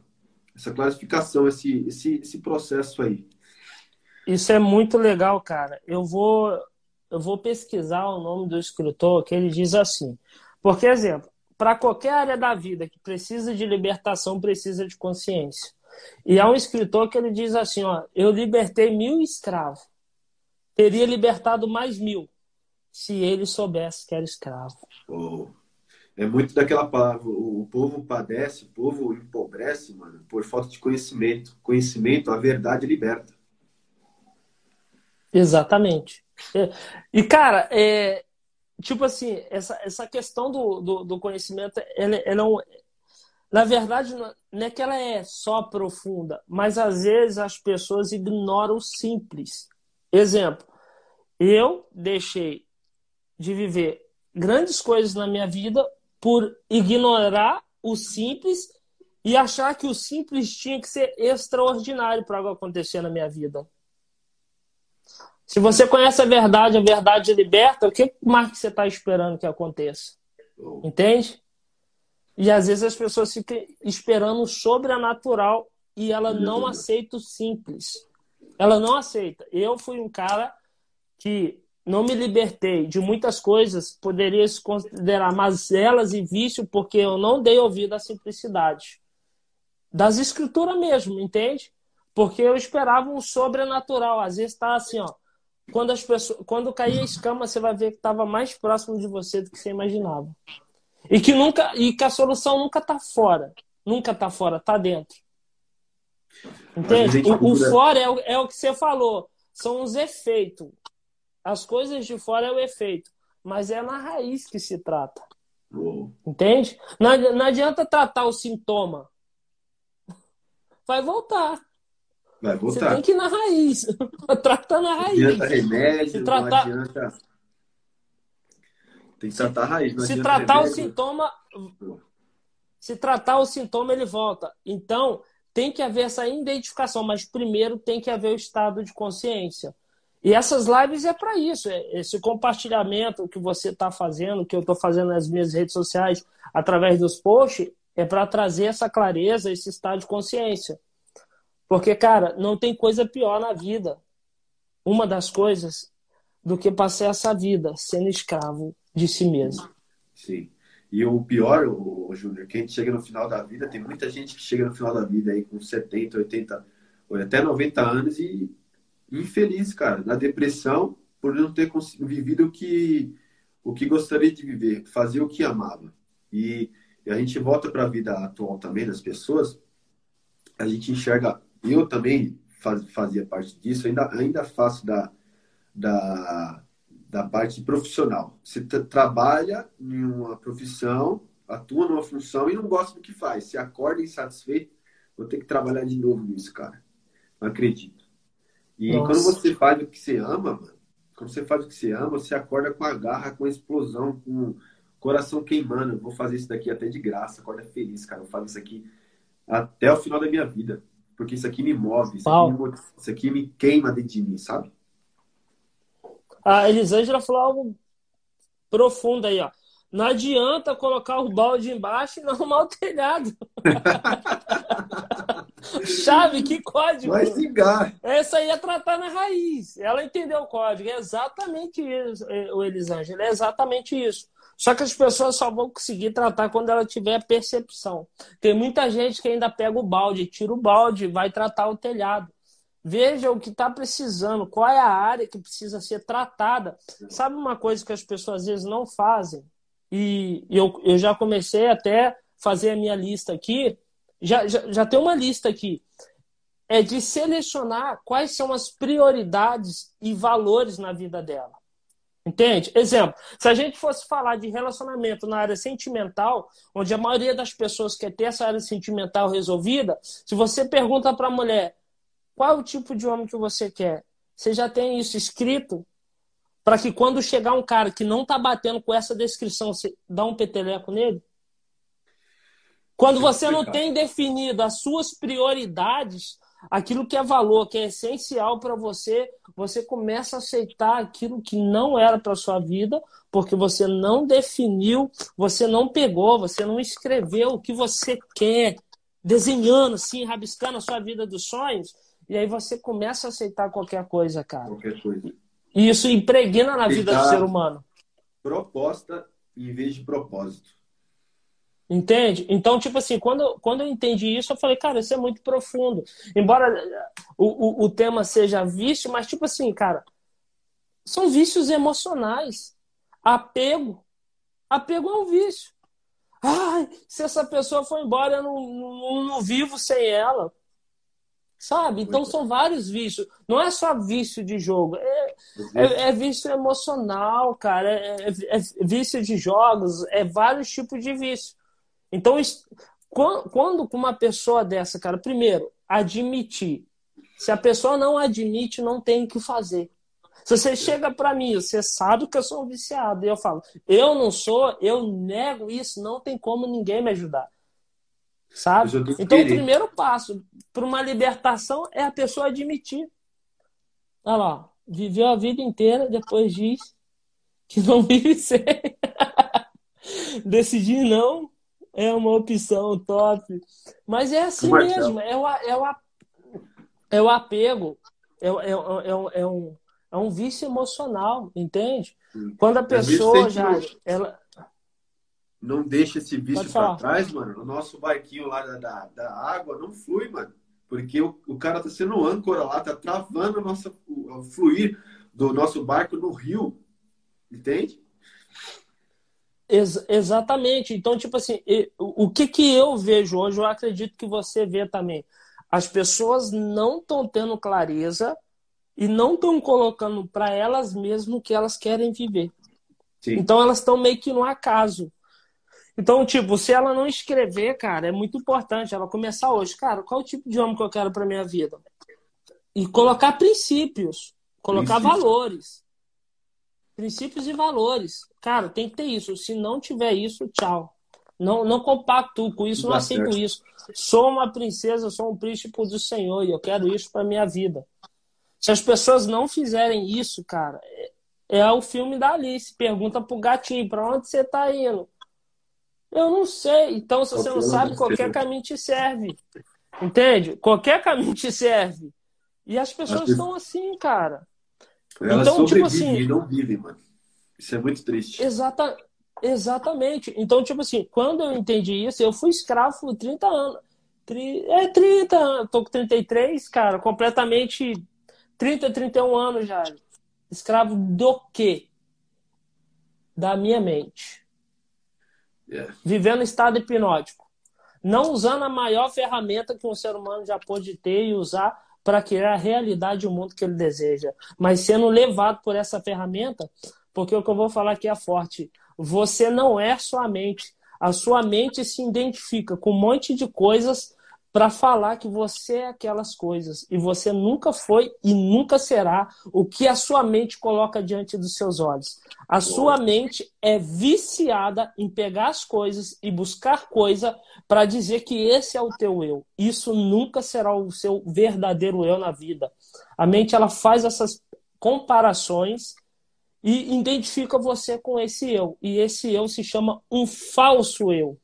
Essa classificação, esse, esse, esse processo aí. Isso é muito legal, cara. Eu vou, eu vou pesquisar o nome do escritor que ele diz assim. Porque, exemplo, para qualquer área da vida que precisa de libertação, precisa de consciência. E há um escritor que ele diz assim: ó, eu libertei mil escravos, teria libertado mais mil se ele soubesse que era escravo. Oh. É muito daquela palavra, o povo padece, o povo empobrece, mano, por falta de conhecimento. Conhecimento, a verdade liberta. Exatamente. E, cara, é, tipo assim, essa, essa questão do, do, do conhecimento, ela, ela é um, na verdade, não é que ela é só profunda, mas às vezes as pessoas ignoram o simples. Exemplo, eu deixei de viver grandes coisas na minha vida por ignorar o simples e achar que o simples tinha que ser extraordinário para algo acontecer na minha vida. Se você conhece a verdade, a verdade liberta, o que mais que você está esperando que aconteça? Entende? E às vezes as pessoas ficam esperando o sobrenatural e ela não aceita o simples. Ela não aceita. Eu fui um cara que não me libertei de muitas coisas, poderia se considerar mazelas e vício, porque eu não dei ouvido à simplicidade. Das escrituras mesmo, entende? Porque eu esperava um sobrenatural. Às vezes está assim, ó. Quando, as pessoas, quando cair a escama, você vai ver que estava mais próximo de você do que você imaginava. E que nunca e que a solução nunca está fora. Nunca está fora, está dentro. Entende? O, o fora é o, é o que você falou. São os efeitos. As coisas de fora é o efeito. Mas é na raiz que se trata. Entende? Não, não adianta tratar o sintoma. Vai voltar. Vai voltar. Você tem que ir na raiz. Trata na raiz. Não adianta remédio, se tratar... não adianta tem que tratar a raiz. se tratar o sintoma, se tratar o sintoma, ele volta. Então, tem que haver essa identificação, mas primeiro tem que haver o estado de consciência. E essas lives é para isso, é esse compartilhamento que você está fazendo, que eu estou fazendo nas minhas redes sociais, através dos posts, é para trazer essa clareza, esse estado de consciência. Porque, cara, não tem coisa pior na vida. Uma das coisas do que passar essa vida sendo escravo de si mesmo. Sim. E o pior, o, Júnior, que a gente chega no final da vida, tem muita gente que chega no final da vida aí com 70, 80, ou até 90 anos e infeliz, cara, na depressão por não ter vivido o que, o que gostaria de viver, fazer o que amava. E, e a gente volta para a vida atual também das pessoas, a gente enxerga, eu também faz, fazia parte disso, ainda, ainda faço da, da, da parte profissional. Você trabalha em uma profissão, atua numa função e não gosta do que faz. Você acorda insatisfeito, vou ter que trabalhar de novo nisso, cara. Não acredito. E Nossa. quando você faz o que você ama, mano, quando você faz o que você ama, você acorda com a garra, com a explosão, com o coração queimando. Eu vou fazer isso daqui até de graça, acorda feliz, cara. Eu faço isso aqui até o final da minha vida. Porque isso aqui me move, isso, aqui me, isso aqui me queima dentro de mim, sabe? A Elisângela falou algo profundo aí, ó. Não adianta colocar o balde embaixo e não arrumar o telhado. Chave, que código. Vai ligar. Essa aí é tratar na raiz. Ela entendeu o código. É exatamente isso, é, o Elisângela. É exatamente isso. Só que as pessoas só vão conseguir tratar quando ela tiver percepção. Tem muita gente que ainda pega o balde, tira o balde, vai tratar o telhado. Veja o que está precisando, qual é a área que precisa ser tratada. Sabe uma coisa que as pessoas às vezes não fazem? E eu, eu já comecei até fazer a minha lista aqui. Já, já, já tem uma lista aqui. É de selecionar quais são as prioridades e valores na vida dela. Entende? Exemplo, se a gente fosse falar de relacionamento na área sentimental, onde a maioria das pessoas quer ter essa área sentimental resolvida, se você pergunta para a mulher qual é o tipo de homem que você quer, você já tem isso escrito? Para que quando chegar um cara que não está batendo com essa descrição, você dá um peteleco nele? Quando você não tem definido as suas prioridades, aquilo que é valor, que é essencial para você, você começa a aceitar aquilo que não era para sua vida, porque você não definiu, você não pegou, você não escreveu o que você quer, desenhando assim, rabiscando a sua vida dos sonhos, e aí você começa a aceitar qualquer coisa, cara. Qualquer coisa. E isso impregna na vida do ser humano. Proposta em vez de propósito. Entende? Então, tipo assim, quando, quando eu entendi isso, eu falei, cara, isso é muito profundo. Embora o, o, o tema seja vício, mas, tipo assim, cara, são vícios emocionais. Apego. Apego é um vício. Ai, se essa pessoa for embora, eu não, não, não vivo sem ela. Sabe? Então são vários vícios. Não é só vício de jogo. É, é, é vício emocional, cara. É, é, é, vício de jogos. É vários tipos de vício. Então, quando com uma pessoa dessa, cara, primeiro, admitir. Se a pessoa não admite, não tem o que fazer. Se você chega para mim, você sabe que eu sou um viciado, e eu falo, eu não sou, eu nego isso, não tem como ninguém me ajudar. Sabe? Então, o primeiro passo para uma libertação é a pessoa admitir. Olha lá, viveu a vida inteira, depois diz que não vive sem. Decidir não é uma opção top. Mas é assim mesmo, é o, é o, é o apego, é, é, é, é, um, é um vício emocional, entende? Quando a pessoa já. Ela, não deixa esse vício para trás, mano, o nosso barquinho lá da, da, da, água não flui, mano. Porque o, o cara tá sendo âncora lá, tá travando o, nosso, o, o fluir do nosso barco no rio. Entende? Ex exatamente. Então, tipo assim, o que, que eu vejo hoje, eu acredito que você vê também. As pessoas não estão tendo clareza e não estão colocando para elas mesmas o que elas querem viver. Sim. Então, elas estão meio que no acaso. Então, tipo, se ela não escrever, cara, é muito importante ela começar hoje. Cara, qual é o tipo de homem que eu quero para minha vida? E colocar princípios, colocar valores. Princípios e valores. Cara, tem que ter isso. Se não tiver isso, tchau. Não, não compacto com isso, não, aceito isso. Sou uma princesa, sou um príncipe do Senhor e eu quero isso para minha vida. Se as pessoas não fizerem isso, cara, é, é o filme da Alice. Pergunta pro gatinho, para onde você tá indo? Eu não sei. Então, se você não sabe, qualquer caminho te serve. Entende? Qualquer caminho te serve. E as pessoas estão assim, cara. Elas então, tipo assim. E não vivem, mano. Isso é muito triste. Exata, exatamente. Então, tipo assim, quando eu entendi isso, eu fui escravo por 30 anos. É 30 anos. Tô com 33, cara, completamente 30, 31 anos já. Escravo do quê? Da minha mente. Vivendo estado hipnótico. Não usando a maior ferramenta que um ser humano já pôde ter e usar para criar a realidade e o mundo que ele deseja. Mas sendo levado por essa ferramenta, porque o que eu vou falar aqui é forte. Você não é sua mente. A sua mente se identifica com um monte de coisas para falar que você é aquelas coisas e você nunca foi e nunca será o que a sua mente coloca diante dos seus olhos. A sua mente é viciada em pegar as coisas e buscar coisa para dizer que esse é o teu eu. Isso nunca será o seu verdadeiro eu na vida. A mente ela faz essas comparações e identifica você com esse eu. E esse eu se chama um falso eu.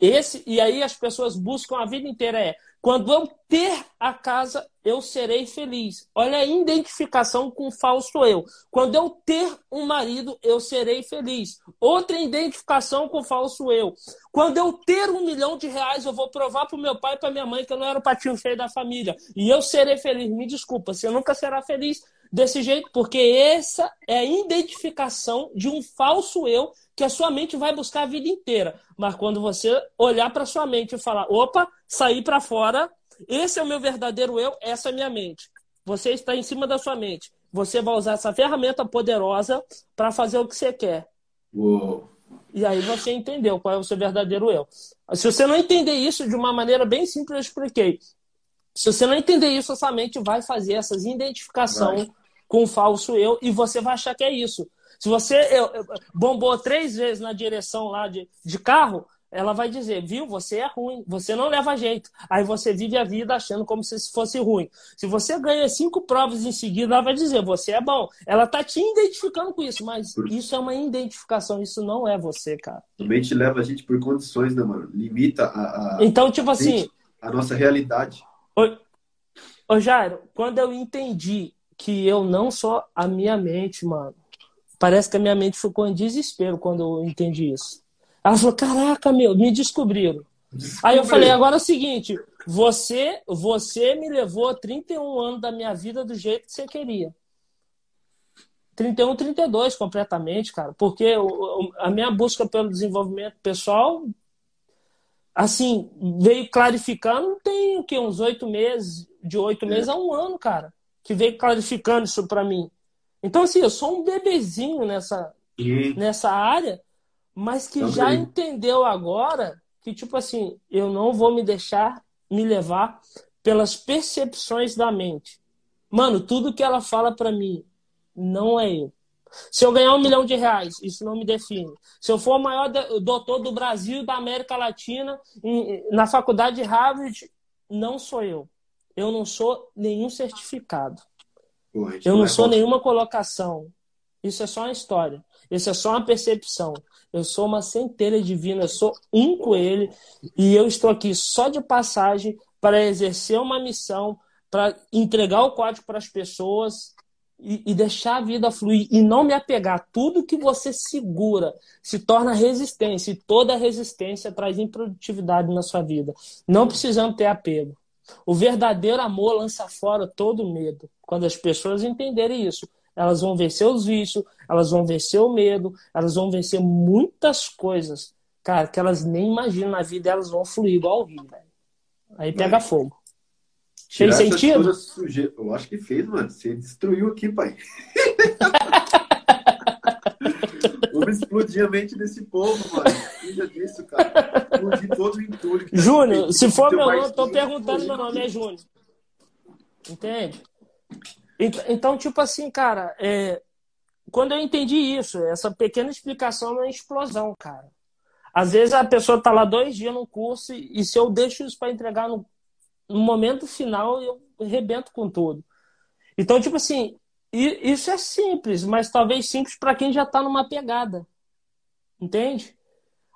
Esse, e aí as pessoas buscam a vida inteira é quando eu ter a casa, eu serei feliz. Olha a identificação com o falso eu. Quando eu ter um marido, eu serei feliz. Outra identificação com o falso eu. Quando eu ter um milhão de reais, eu vou provar para o meu pai e para minha mãe que eu não era o patinho feio da família. E eu serei feliz. Me desculpa, você nunca será feliz desse jeito, porque essa é a identificação de um falso eu que a sua mente vai buscar a vida inteira. Mas quando você olhar para sua mente e falar, opa, sair para fora, esse é o meu verdadeiro eu, essa é a minha mente. Você está em cima da sua mente. você vai usar essa ferramenta poderosa para fazer o que você quer. Uou. E aí você entendeu qual é o seu verdadeiro eu. Se você não entender isso de uma maneira bem simples, eu expliquei. Se você não entender isso, a sua mente vai fazer essas identificação com o falso eu e você vai achar que é isso. Se você eu, eu, bombou três vezes na direção lá de, de carro, ela vai dizer, viu, você é ruim, você não leva jeito. Aí você vive a vida achando como se fosse ruim. Se você ganha cinco provas em seguida, ela vai dizer, você é bom. Ela está te identificando com isso, mas isso é uma identificação, isso não é você, cara. A mente leva a gente por condições, né, mano? Limita a. a então, tipo assim. A nossa realidade. Ô, ô Jairo, quando eu entendi que eu não sou a minha mente, mano, parece que a minha mente ficou em desespero quando eu entendi isso. Ela falou: Caraca, meu, me descobriram. Aí eu falei: Agora é o seguinte, você, você me levou 31 anos da minha vida do jeito que você queria. 31, 32 completamente, cara. Porque a minha busca pelo desenvolvimento pessoal, assim, veio clarificando, tem o quê? Uns oito meses, de oito é. meses a um ano, cara, que veio clarificando isso para mim. Então, assim, eu sou um bebezinho nessa, e... nessa área mas que Também. já entendeu agora que, tipo assim, eu não vou me deixar me levar pelas percepções da mente. Mano, tudo que ela fala para mim não é eu. Se eu ganhar um milhão de reais, isso não me define. Se eu for o maior doutor do Brasil e da América Latina na faculdade de Harvard, não sou eu. Eu não sou nenhum certificado. eu não sou nenhuma colocação. Isso é só uma história. Isso é só uma percepção. Eu sou uma centelha divina, eu sou um com ele e eu estou aqui só de passagem para exercer uma missão, para entregar o código para as pessoas e, e, deixar a vida fluir e não me apegar. Tudo que você segura se torna resistência e toda resistência traz improdutividade na sua vida. Não precisamos ter apego. O verdadeiro amor lança fora todo medo. Quando as pessoas entenderem isso, elas vão vencer os vícios, elas vão vencer o medo, elas vão vencer muitas coisas, cara, que elas nem imaginam na vida, elas vão fluir igual o rio. Aí pega fogo. Fez sentido? Suje... Eu acho que fez, mano. Você destruiu aqui, pai. Vamos explodir a mente desse povo, mano. Cuida disso, cara. Explodir todo o entulho. Tá Júnior, se for meu nome, eu tô perguntando meu nome, é Júnior. Entende? Então, tipo assim, cara, é, quando eu entendi isso, essa pequena explicação é uma explosão, cara. Às vezes a pessoa tá lá dois dias no curso e, e se eu deixo isso para entregar no, no, momento final, eu rebento com tudo. Então, tipo assim, isso é simples, mas talvez simples para quem já tá numa pegada. Entende?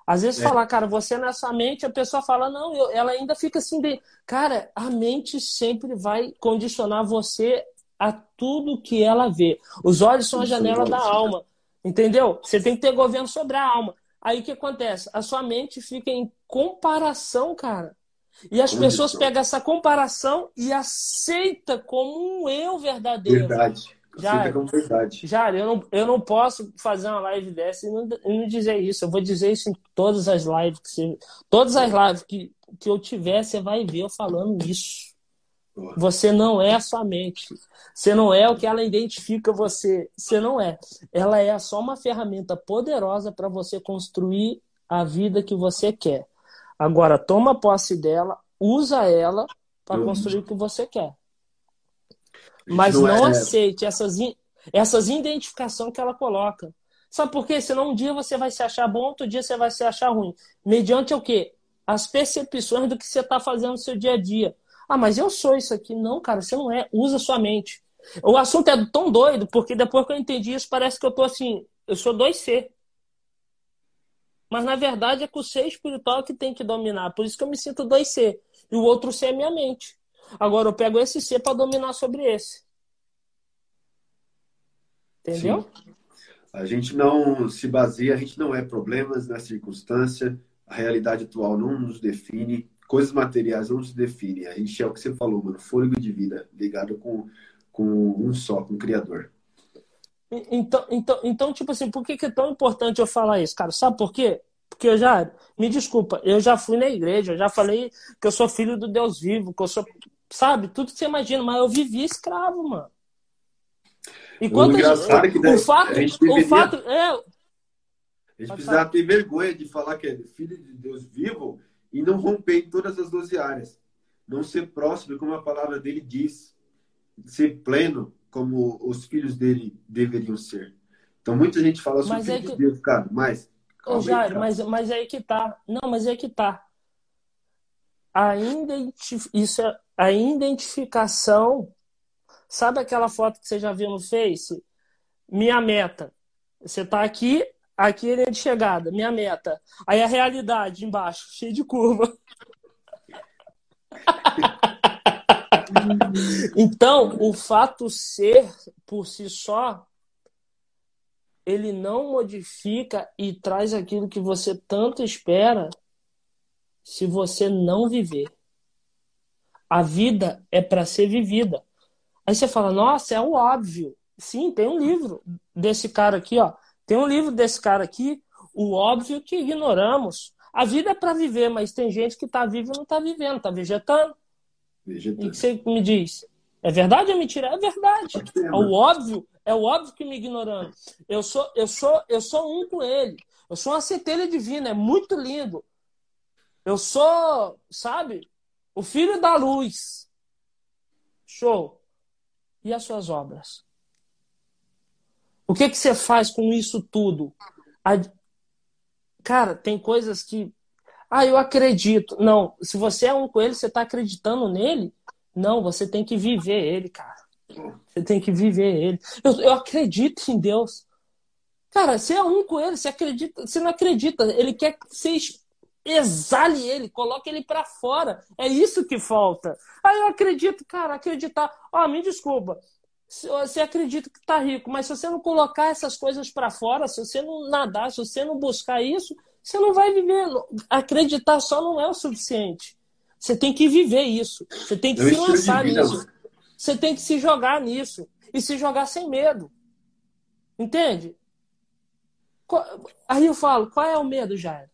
Às vezes é. falar, cara, você nessa mente, a pessoa fala, não, eu, ela ainda fica assim, de... cara, a mente sempre vai condicionar você a tudo que ela vê. Os olhos são a janela da alma. Entendeu? Você tem que ter governo sobre a alma. Aí o que acontece? A sua mente fica em comparação, cara. E as pessoas pegam essa comparação e aceita como um eu verdadeiro. Verdade. Já, como verdade. Já, eu não, eu não posso fazer uma live dessa e não, e não dizer isso. Eu vou dizer isso em todas as lives. Que você, todas as lives que, que eu tiver, você vai ver eu falando isso. Você não é a sua mente. Você não é o que ela identifica você. Você não é. Ela é só uma ferramenta poderosa para você construir a vida que você quer. Agora, toma posse dela, usa ela para construir o que você quer. Mas não, não é... aceite essas, essas identificações que ela coloca. Sabe por quê? Senão um dia você vai se achar bom, outro dia você vai se achar ruim. Mediante o quê? As percepções do que você está fazendo no seu dia a dia. Ah, mas eu sou isso aqui. Não, cara, você não é. Usa sua mente. O assunto é tão doido, porque depois que eu entendi isso, parece que eu tô assim, eu sou 2C. Mas na verdade é que o ser espiritual que tem que dominar. Por isso que eu me sinto 2C. E o outro C é minha mente. Agora eu pego esse C para dominar sobre esse. Entendeu? Sim. A gente não se baseia, a gente não é problemas na circunstância, a realidade atual não nos define, coisas materiais não se definem. A gente é o que você falou, mano, fôlego de vida ligado com, com um só, com o Criador. Então, então, então, tipo assim, por que, que é tão importante eu falar isso, cara? Sabe por quê? Porque eu já, me desculpa, eu já fui na igreja, eu já falei que eu sou filho do Deus vivo, que eu sou, sabe, tudo que você imagina, mas eu vivi escravo, mano. Enquanto o engraçado é que o fato, gente deveria, o fato é, a gente precisava ter vergonha de falar que é filho de Deus vivo e não romper em todas as 12 áreas. Não ser próximo, como a palavra dele diz. Ser pleno, como os filhos dele deveriam ser. Então, muita gente fala sobre filho é que... de Deus, cara, mas... Ô, Jair, mas, mas é aí que tá. Não, mas é aí que tá. A, identif... Isso é... a identificação... Sabe aquela foto que você já viu no Face? Minha meta. Você tá aqui, aqui é de chegada, minha meta. Aí a realidade embaixo, cheio de curva. então, o fato ser por si só, ele não modifica e traz aquilo que você tanto espera se você não viver. A vida é para ser vivida. Aí você fala, nossa, é o óbvio. Sim, tem um livro desse cara aqui, ó. Tem um livro desse cara aqui, o óbvio que ignoramos. A vida é para viver, mas tem gente que está viva e não está vivendo, está vegetando. Vegetando. E que você me diz? É verdade ou mentira? É verdade. É o óbvio, é o óbvio que me ignorando. Eu sou, eu sou, eu sou um com ele. Eu sou uma centelha divina, é muito lindo. Eu sou, sabe, o filho da luz. Show. E as suas obras? O que, que você faz com isso tudo? Cara, tem coisas que. Ah, eu acredito. Não, se você é um com ele, você está acreditando nele? Não, você tem que viver ele, cara. Você tem que viver ele. Eu, eu acredito em Deus. Cara, você é um com ele, você acredita, você não acredita, ele quer que você exale ele, coloque ele para fora. É isso que falta. Aí eu acredito, cara, acreditar. Ó, oh, me desculpa. Você acredita que tá rico, mas se você não colocar essas coisas para fora, se você não nadar, se você não buscar isso, você não vai viver. Acreditar só não é o suficiente. Você tem que viver isso. Você tem que eu se lançar nisso. Você tem que se jogar nisso. E se jogar sem medo. Entende? Aí eu falo, qual é o medo, Jair?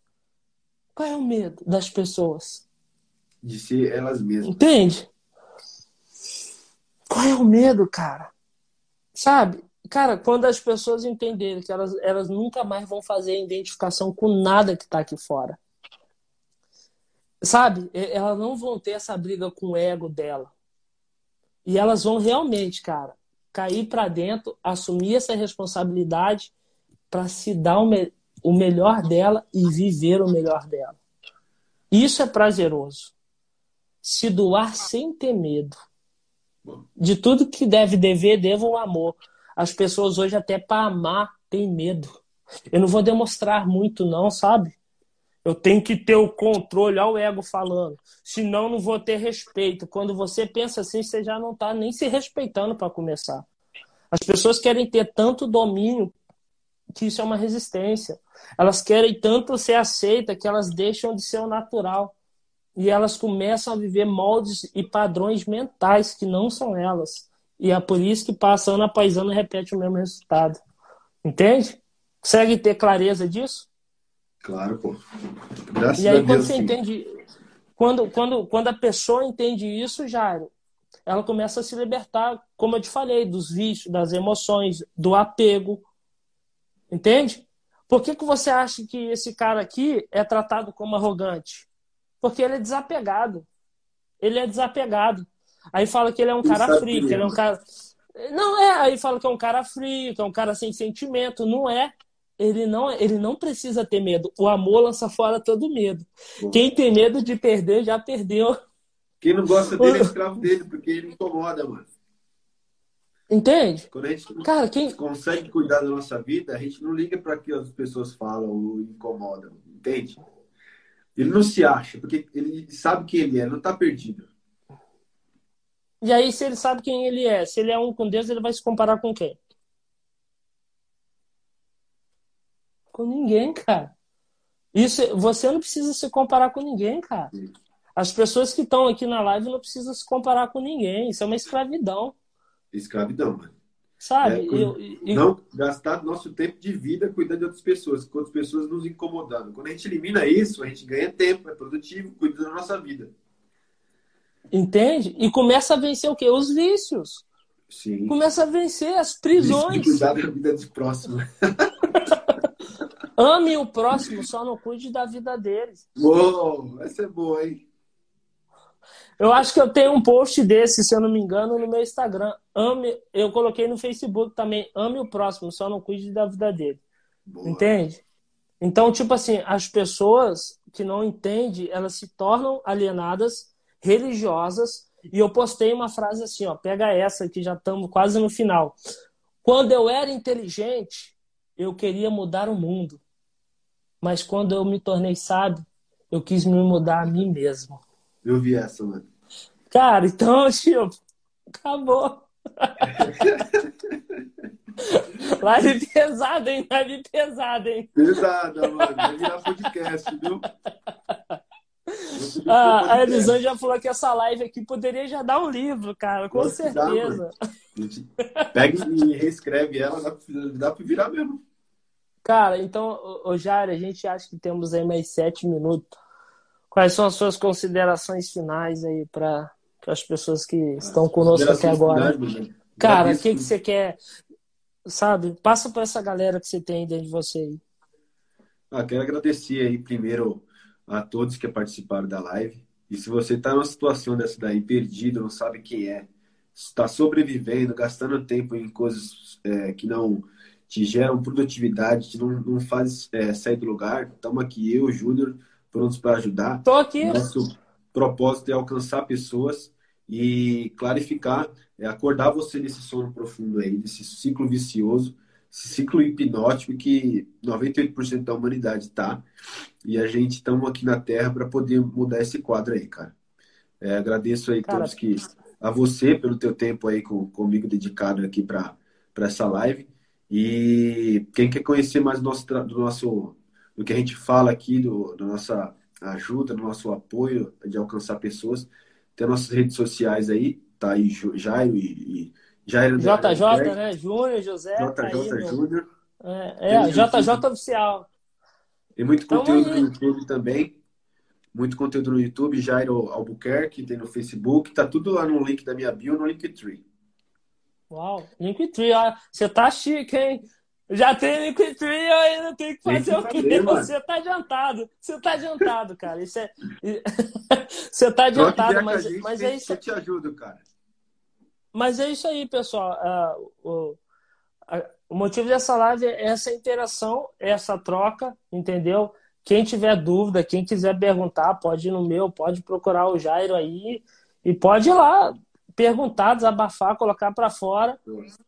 Qual é o medo das pessoas? De ser elas mesmas. Entende? Qual é o medo, cara? Sabe? Cara, quando as pessoas entenderem que elas, elas nunca mais vão fazer identificação com nada que está aqui fora. Sabe? Elas não vão ter essa briga com o ego dela. E elas vão realmente, cara, cair para dentro, assumir essa responsabilidade para se dar o, me o melhor dela e viver o melhor dela. Isso é prazeroso. Se doar sem ter medo. De tudo que deve dever, devo o amor. As pessoas hoje, até para amar, têm medo. Eu não vou demonstrar muito, não, sabe? Eu tenho que ter o controle, olha o ego falando. Senão, não vou ter respeito. Quando você pensa assim, você já não está nem se respeitando para começar. As pessoas querem ter tanto domínio que isso é uma resistência. Elas querem tanto ser aceita que elas deixam de ser o natural. E elas começam a viver moldes e padrões mentais que não são elas. E é por isso que passa ano após ano e repete o mesmo resultado. Entende? Consegue ter clareza disso? Claro, pô. Graças e aí, a Deus, quando você sim. entende. Quando, quando, quando a pessoa entende isso, Jairo, ela começa a se libertar, como eu te falei, dos vícios, das emoções, do apego, Entende? Por que, que você acha que esse cara aqui é tratado como arrogante? Porque ele é desapegado. Ele é desapegado. Aí fala que ele é um cara frio, que ele é um cara. Não é, aí fala que é um cara frio, que é um cara sem sentimento. Não é. Ele não, ele não precisa ter medo. O amor lança fora todo medo. Quem tem medo de perder, já perdeu. Quem não gosta dele é escravo dele, porque ele incomoda, mano. Entende? Quando a gente Cara, quem... consegue cuidar da nossa vida, a gente não liga para que as pessoas falam ou incomodam, entende? Ele não se acha, porque ele sabe quem ele é, não está perdido. E aí, se ele sabe quem ele é, se ele é um com Deus, ele vai se comparar com quem? Com ninguém, cara. Isso, você não precisa se comparar com ninguém, cara. As pessoas que estão aqui na live não precisam se comparar com ninguém. Isso é uma escravidão escravidão, mano. Sabe? É, eu, eu... Não gastar nosso tempo de vida cuidando de outras pessoas, com outras pessoas nos incomodando. Quando a gente elimina isso, a gente ganha tempo, é produtivo, cuida da nossa vida. Entende? E começa a vencer o quê? Os vícios. Sim. Começa a vencer as prisões. Cuidar da vida dos próximos. Ame o próximo, só não cuide da vida deles. Uou, essa é boa, hein? Eu acho que eu tenho um post desse, se eu não me engano, no meu Instagram. Ame, eu coloquei no Facebook também. Ame o próximo, só não cuide da vida dele. Boa. Entende? Então, tipo assim, as pessoas que não entendem, elas se tornam alienadas, religiosas. E eu postei uma frase assim, ó, pega essa que já estamos quase no final. Quando eu era inteligente, eu queria mudar o mundo. Mas quando eu me tornei sábio, eu quis me mudar a mim mesmo. Eu vi essa, mano. Cara, então, tipo, acabou. Live pesada, hein? Live pesada, hein? Pesada, mano. Vai virar podcast, viu? Ah, a Elisângela já falou que essa live aqui poderia já dar um livro, cara, com Nossa, certeza. Dá, Pega e reescreve ela, dá pra, dá pra virar mesmo. Cara, então, o Jair, a gente acha que temos aí mais sete minutos. Quais são as suas considerações finais aí para as pessoas que estão conosco até agora? Finais, Cara, o que, que você quer, sabe? Passa para essa galera que você tem dentro de você aí. Ah, quero agradecer aí primeiro a todos que participaram da live. E se você está numa situação dessa daí, perdido, não sabe quem é, está sobrevivendo, gastando tempo em coisas é, que não te geram produtividade, te não, não faz é, sair do lugar. Estamos aqui, eu, Júnior, prontos para ajudar. Estou aqui. Nosso propósito é alcançar pessoas e clarificar, é acordar você nesse sono profundo aí, desse ciclo vicioso, ciclo hipnótico que 98% da humanidade tá. E a gente estamos aqui na Terra para poder mudar esse quadro aí, cara. É, agradeço aí cara, todos que a você pelo teu tempo aí com, comigo dedicado aqui para essa live. E quem quer conhecer mais do nosso, do nosso do que a gente fala aqui, do, da nossa ajuda, do nosso apoio de alcançar pessoas, tem nossas redes sociais aí, tá aí Jairo e, e Jairo JJ, né? Júnior, José. JJ tá Júnior. É, é JJ Oficial. Tem muito então, conteúdo no YouTube também. Muito conteúdo no YouTube, Jairo Albuquerque, tem no Facebook, tá tudo lá no link da minha bio, no Linktree. Uau, Linktree, ó, você tá chique, hein? Já tem Linktree, eu ainda tenho que fazer que o quê? você tá adiantado. Você tá adiantado, cara. Isso é... você tá adiantado, mas, mas é isso. Eu te ajudo, cara. Mas é isso aí, pessoal. Uh, o, o motivo dessa live é essa interação, essa troca, entendeu? Quem tiver dúvida, quem quiser perguntar, pode ir no meu, pode procurar o Jairo aí e pode ir lá perguntar, desabafar, colocar para fora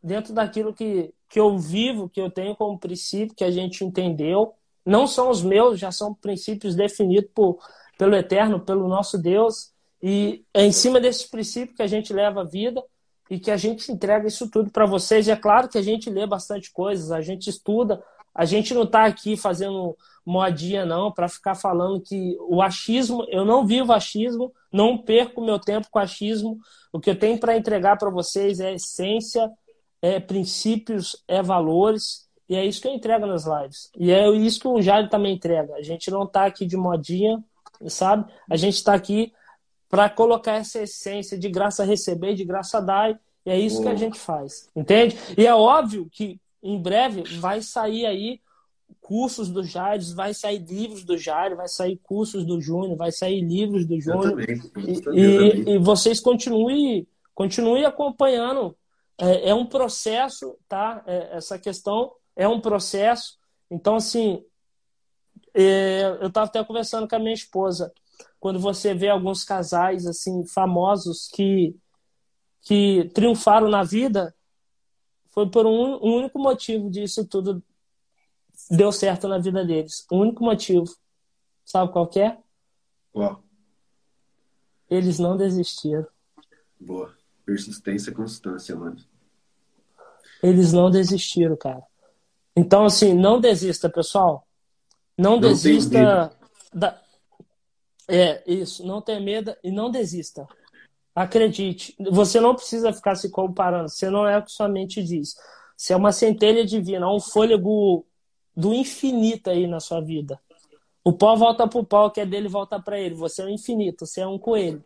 dentro daquilo que, que eu vivo, que eu tenho como princípio, que a gente entendeu. Não são os meus, já são princípios definidos por, pelo Eterno, pelo nosso Deus. E é em cima desses princípios que a gente leva a vida e que a gente entrega isso tudo para vocês. E é claro que a gente lê bastante coisas, a gente estuda, a gente não está aqui fazendo modinha, não, para ficar falando que o achismo, eu não vivo achismo, não perco meu tempo com achismo. O que eu tenho para entregar para vocês é essência, é princípios, é valores. E é isso que eu entrego nas lives. E é isso que o Jair também entrega. A gente não está aqui de modinha, sabe? A gente está aqui para colocar essa essência de graça receber, de graça dar. E é isso que a gente faz, entende? E é óbvio que em breve vai sair aí cursos do Jair, vai sair livros do Jair, vai sair cursos do Júnior, vai sair livros do Júnior. E, e, e, vocês continuem, continuem acompanhando. É, é um processo, tá? É, essa questão é um processo. Então, assim, é, eu estava até conversando com a minha esposa quando você vê alguns casais assim famosos que que triunfaram na vida foi por um, um único motivo disso tudo deu certo na vida deles. O único motivo. Sabe qual é? Qual? Eles não desistiram. Boa. Persistência e constância, mano. Eles não desistiram, cara. Então, assim, não desista, pessoal. Não, não desista da, é, isso. Não tenha medo e não desista. Acredite. Você não precisa ficar se comparando. Você não é o que sua mente diz. Você é uma centelha divina, um fôlego do infinito aí na sua vida. O pó volta para o pó, o que é dele volta para ele. Você é o infinito, você é um coelho.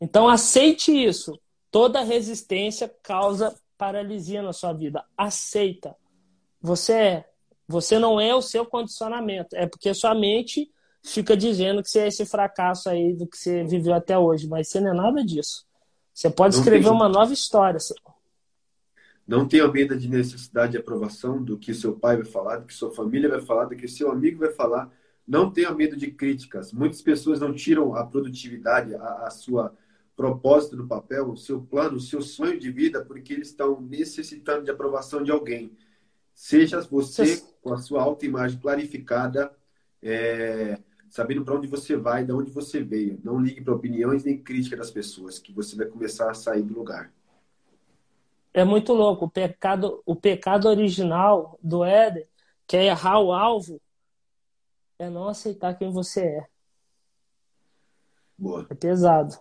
Então aceite isso. Toda resistência causa paralisia na sua vida. Aceita. Você é. Você não é o seu condicionamento. É porque sua mente fica dizendo que você é esse fracasso aí do que você viveu até hoje. Mas você não é nada disso. Você pode não escrever tem... uma nova história. Não tenha medo de necessidade de aprovação do que seu pai vai falar, do que sua família vai falar, do que seu amigo vai falar. Não tenha medo de críticas. Muitas pessoas não tiram a produtividade, a, a sua propósito no papel, o seu plano, o seu sonho de vida, porque eles estão necessitando de aprovação de alguém. Seja você com a sua autoimagem clarificada, é, sabendo para onde você vai, de onde você veio. Não ligue para opiniões nem crítica das pessoas, que você vai começar a sair do lugar. É muito louco. O pecado, o pecado original do Éden, que é errar o alvo, é não aceitar quem você é. Boa. É pesado.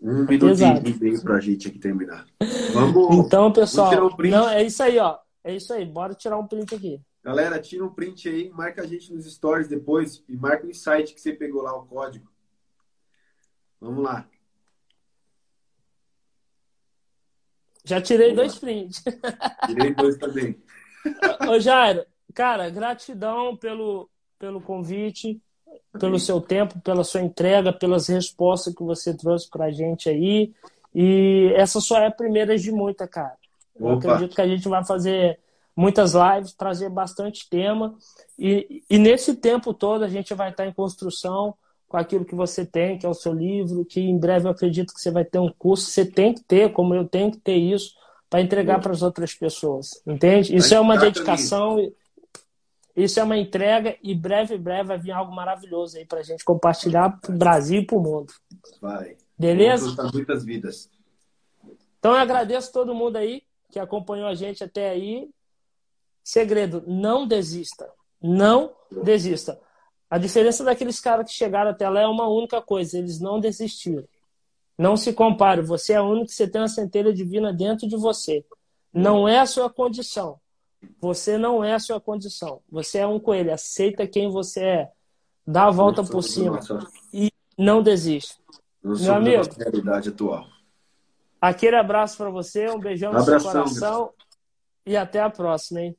Um é minutinho meio pra gente aqui terminar. Vamos. Então, pessoal, um não, é isso aí, ó. É isso aí. Bora tirar um print aqui. Galera, tira um print aí, marca a gente nos stories depois e marca o insight que você pegou lá, o código. Vamos lá. Já tirei Vamos dois prints. Tirei dois também. Ô, Jairo, cara, gratidão pelo, pelo convite, pelo seu tempo, pela sua entrega, pelas respostas que você trouxe pra gente aí. E essa só é a primeira de muita, cara. Eu Opa. acredito que a gente vai fazer muitas lives, trazer bastante tema. E, e nesse tempo todo a gente vai estar em construção com aquilo que você tem, que é o seu livro, que em breve eu acredito que você vai ter um curso. Você tem que ter, como eu tenho que ter isso, para entregar para as outras pessoas. Entende? Isso é uma dedicação. Isso é uma entrega e breve, breve vai vir algo maravilhoso aí para a gente compartilhar para o Brasil e para o mundo. Vai. Beleza? muitas vidas. Então eu agradeço todo mundo aí que acompanhou a gente até aí. Segredo, não desista. Não desista. A diferença daqueles caras que chegaram até lá é uma única coisa: eles não desistiram. Não se compare, você é o único que você tem uma centelha divina dentro de você. Não é a sua condição. Você não é a sua condição. Você é um coelho. Aceita quem você é. Dá a volta por cima. E não desiste. Meu amigo. realidade atual. Aquele abraço para você, um beijão no seu coração. E até a próxima, hein?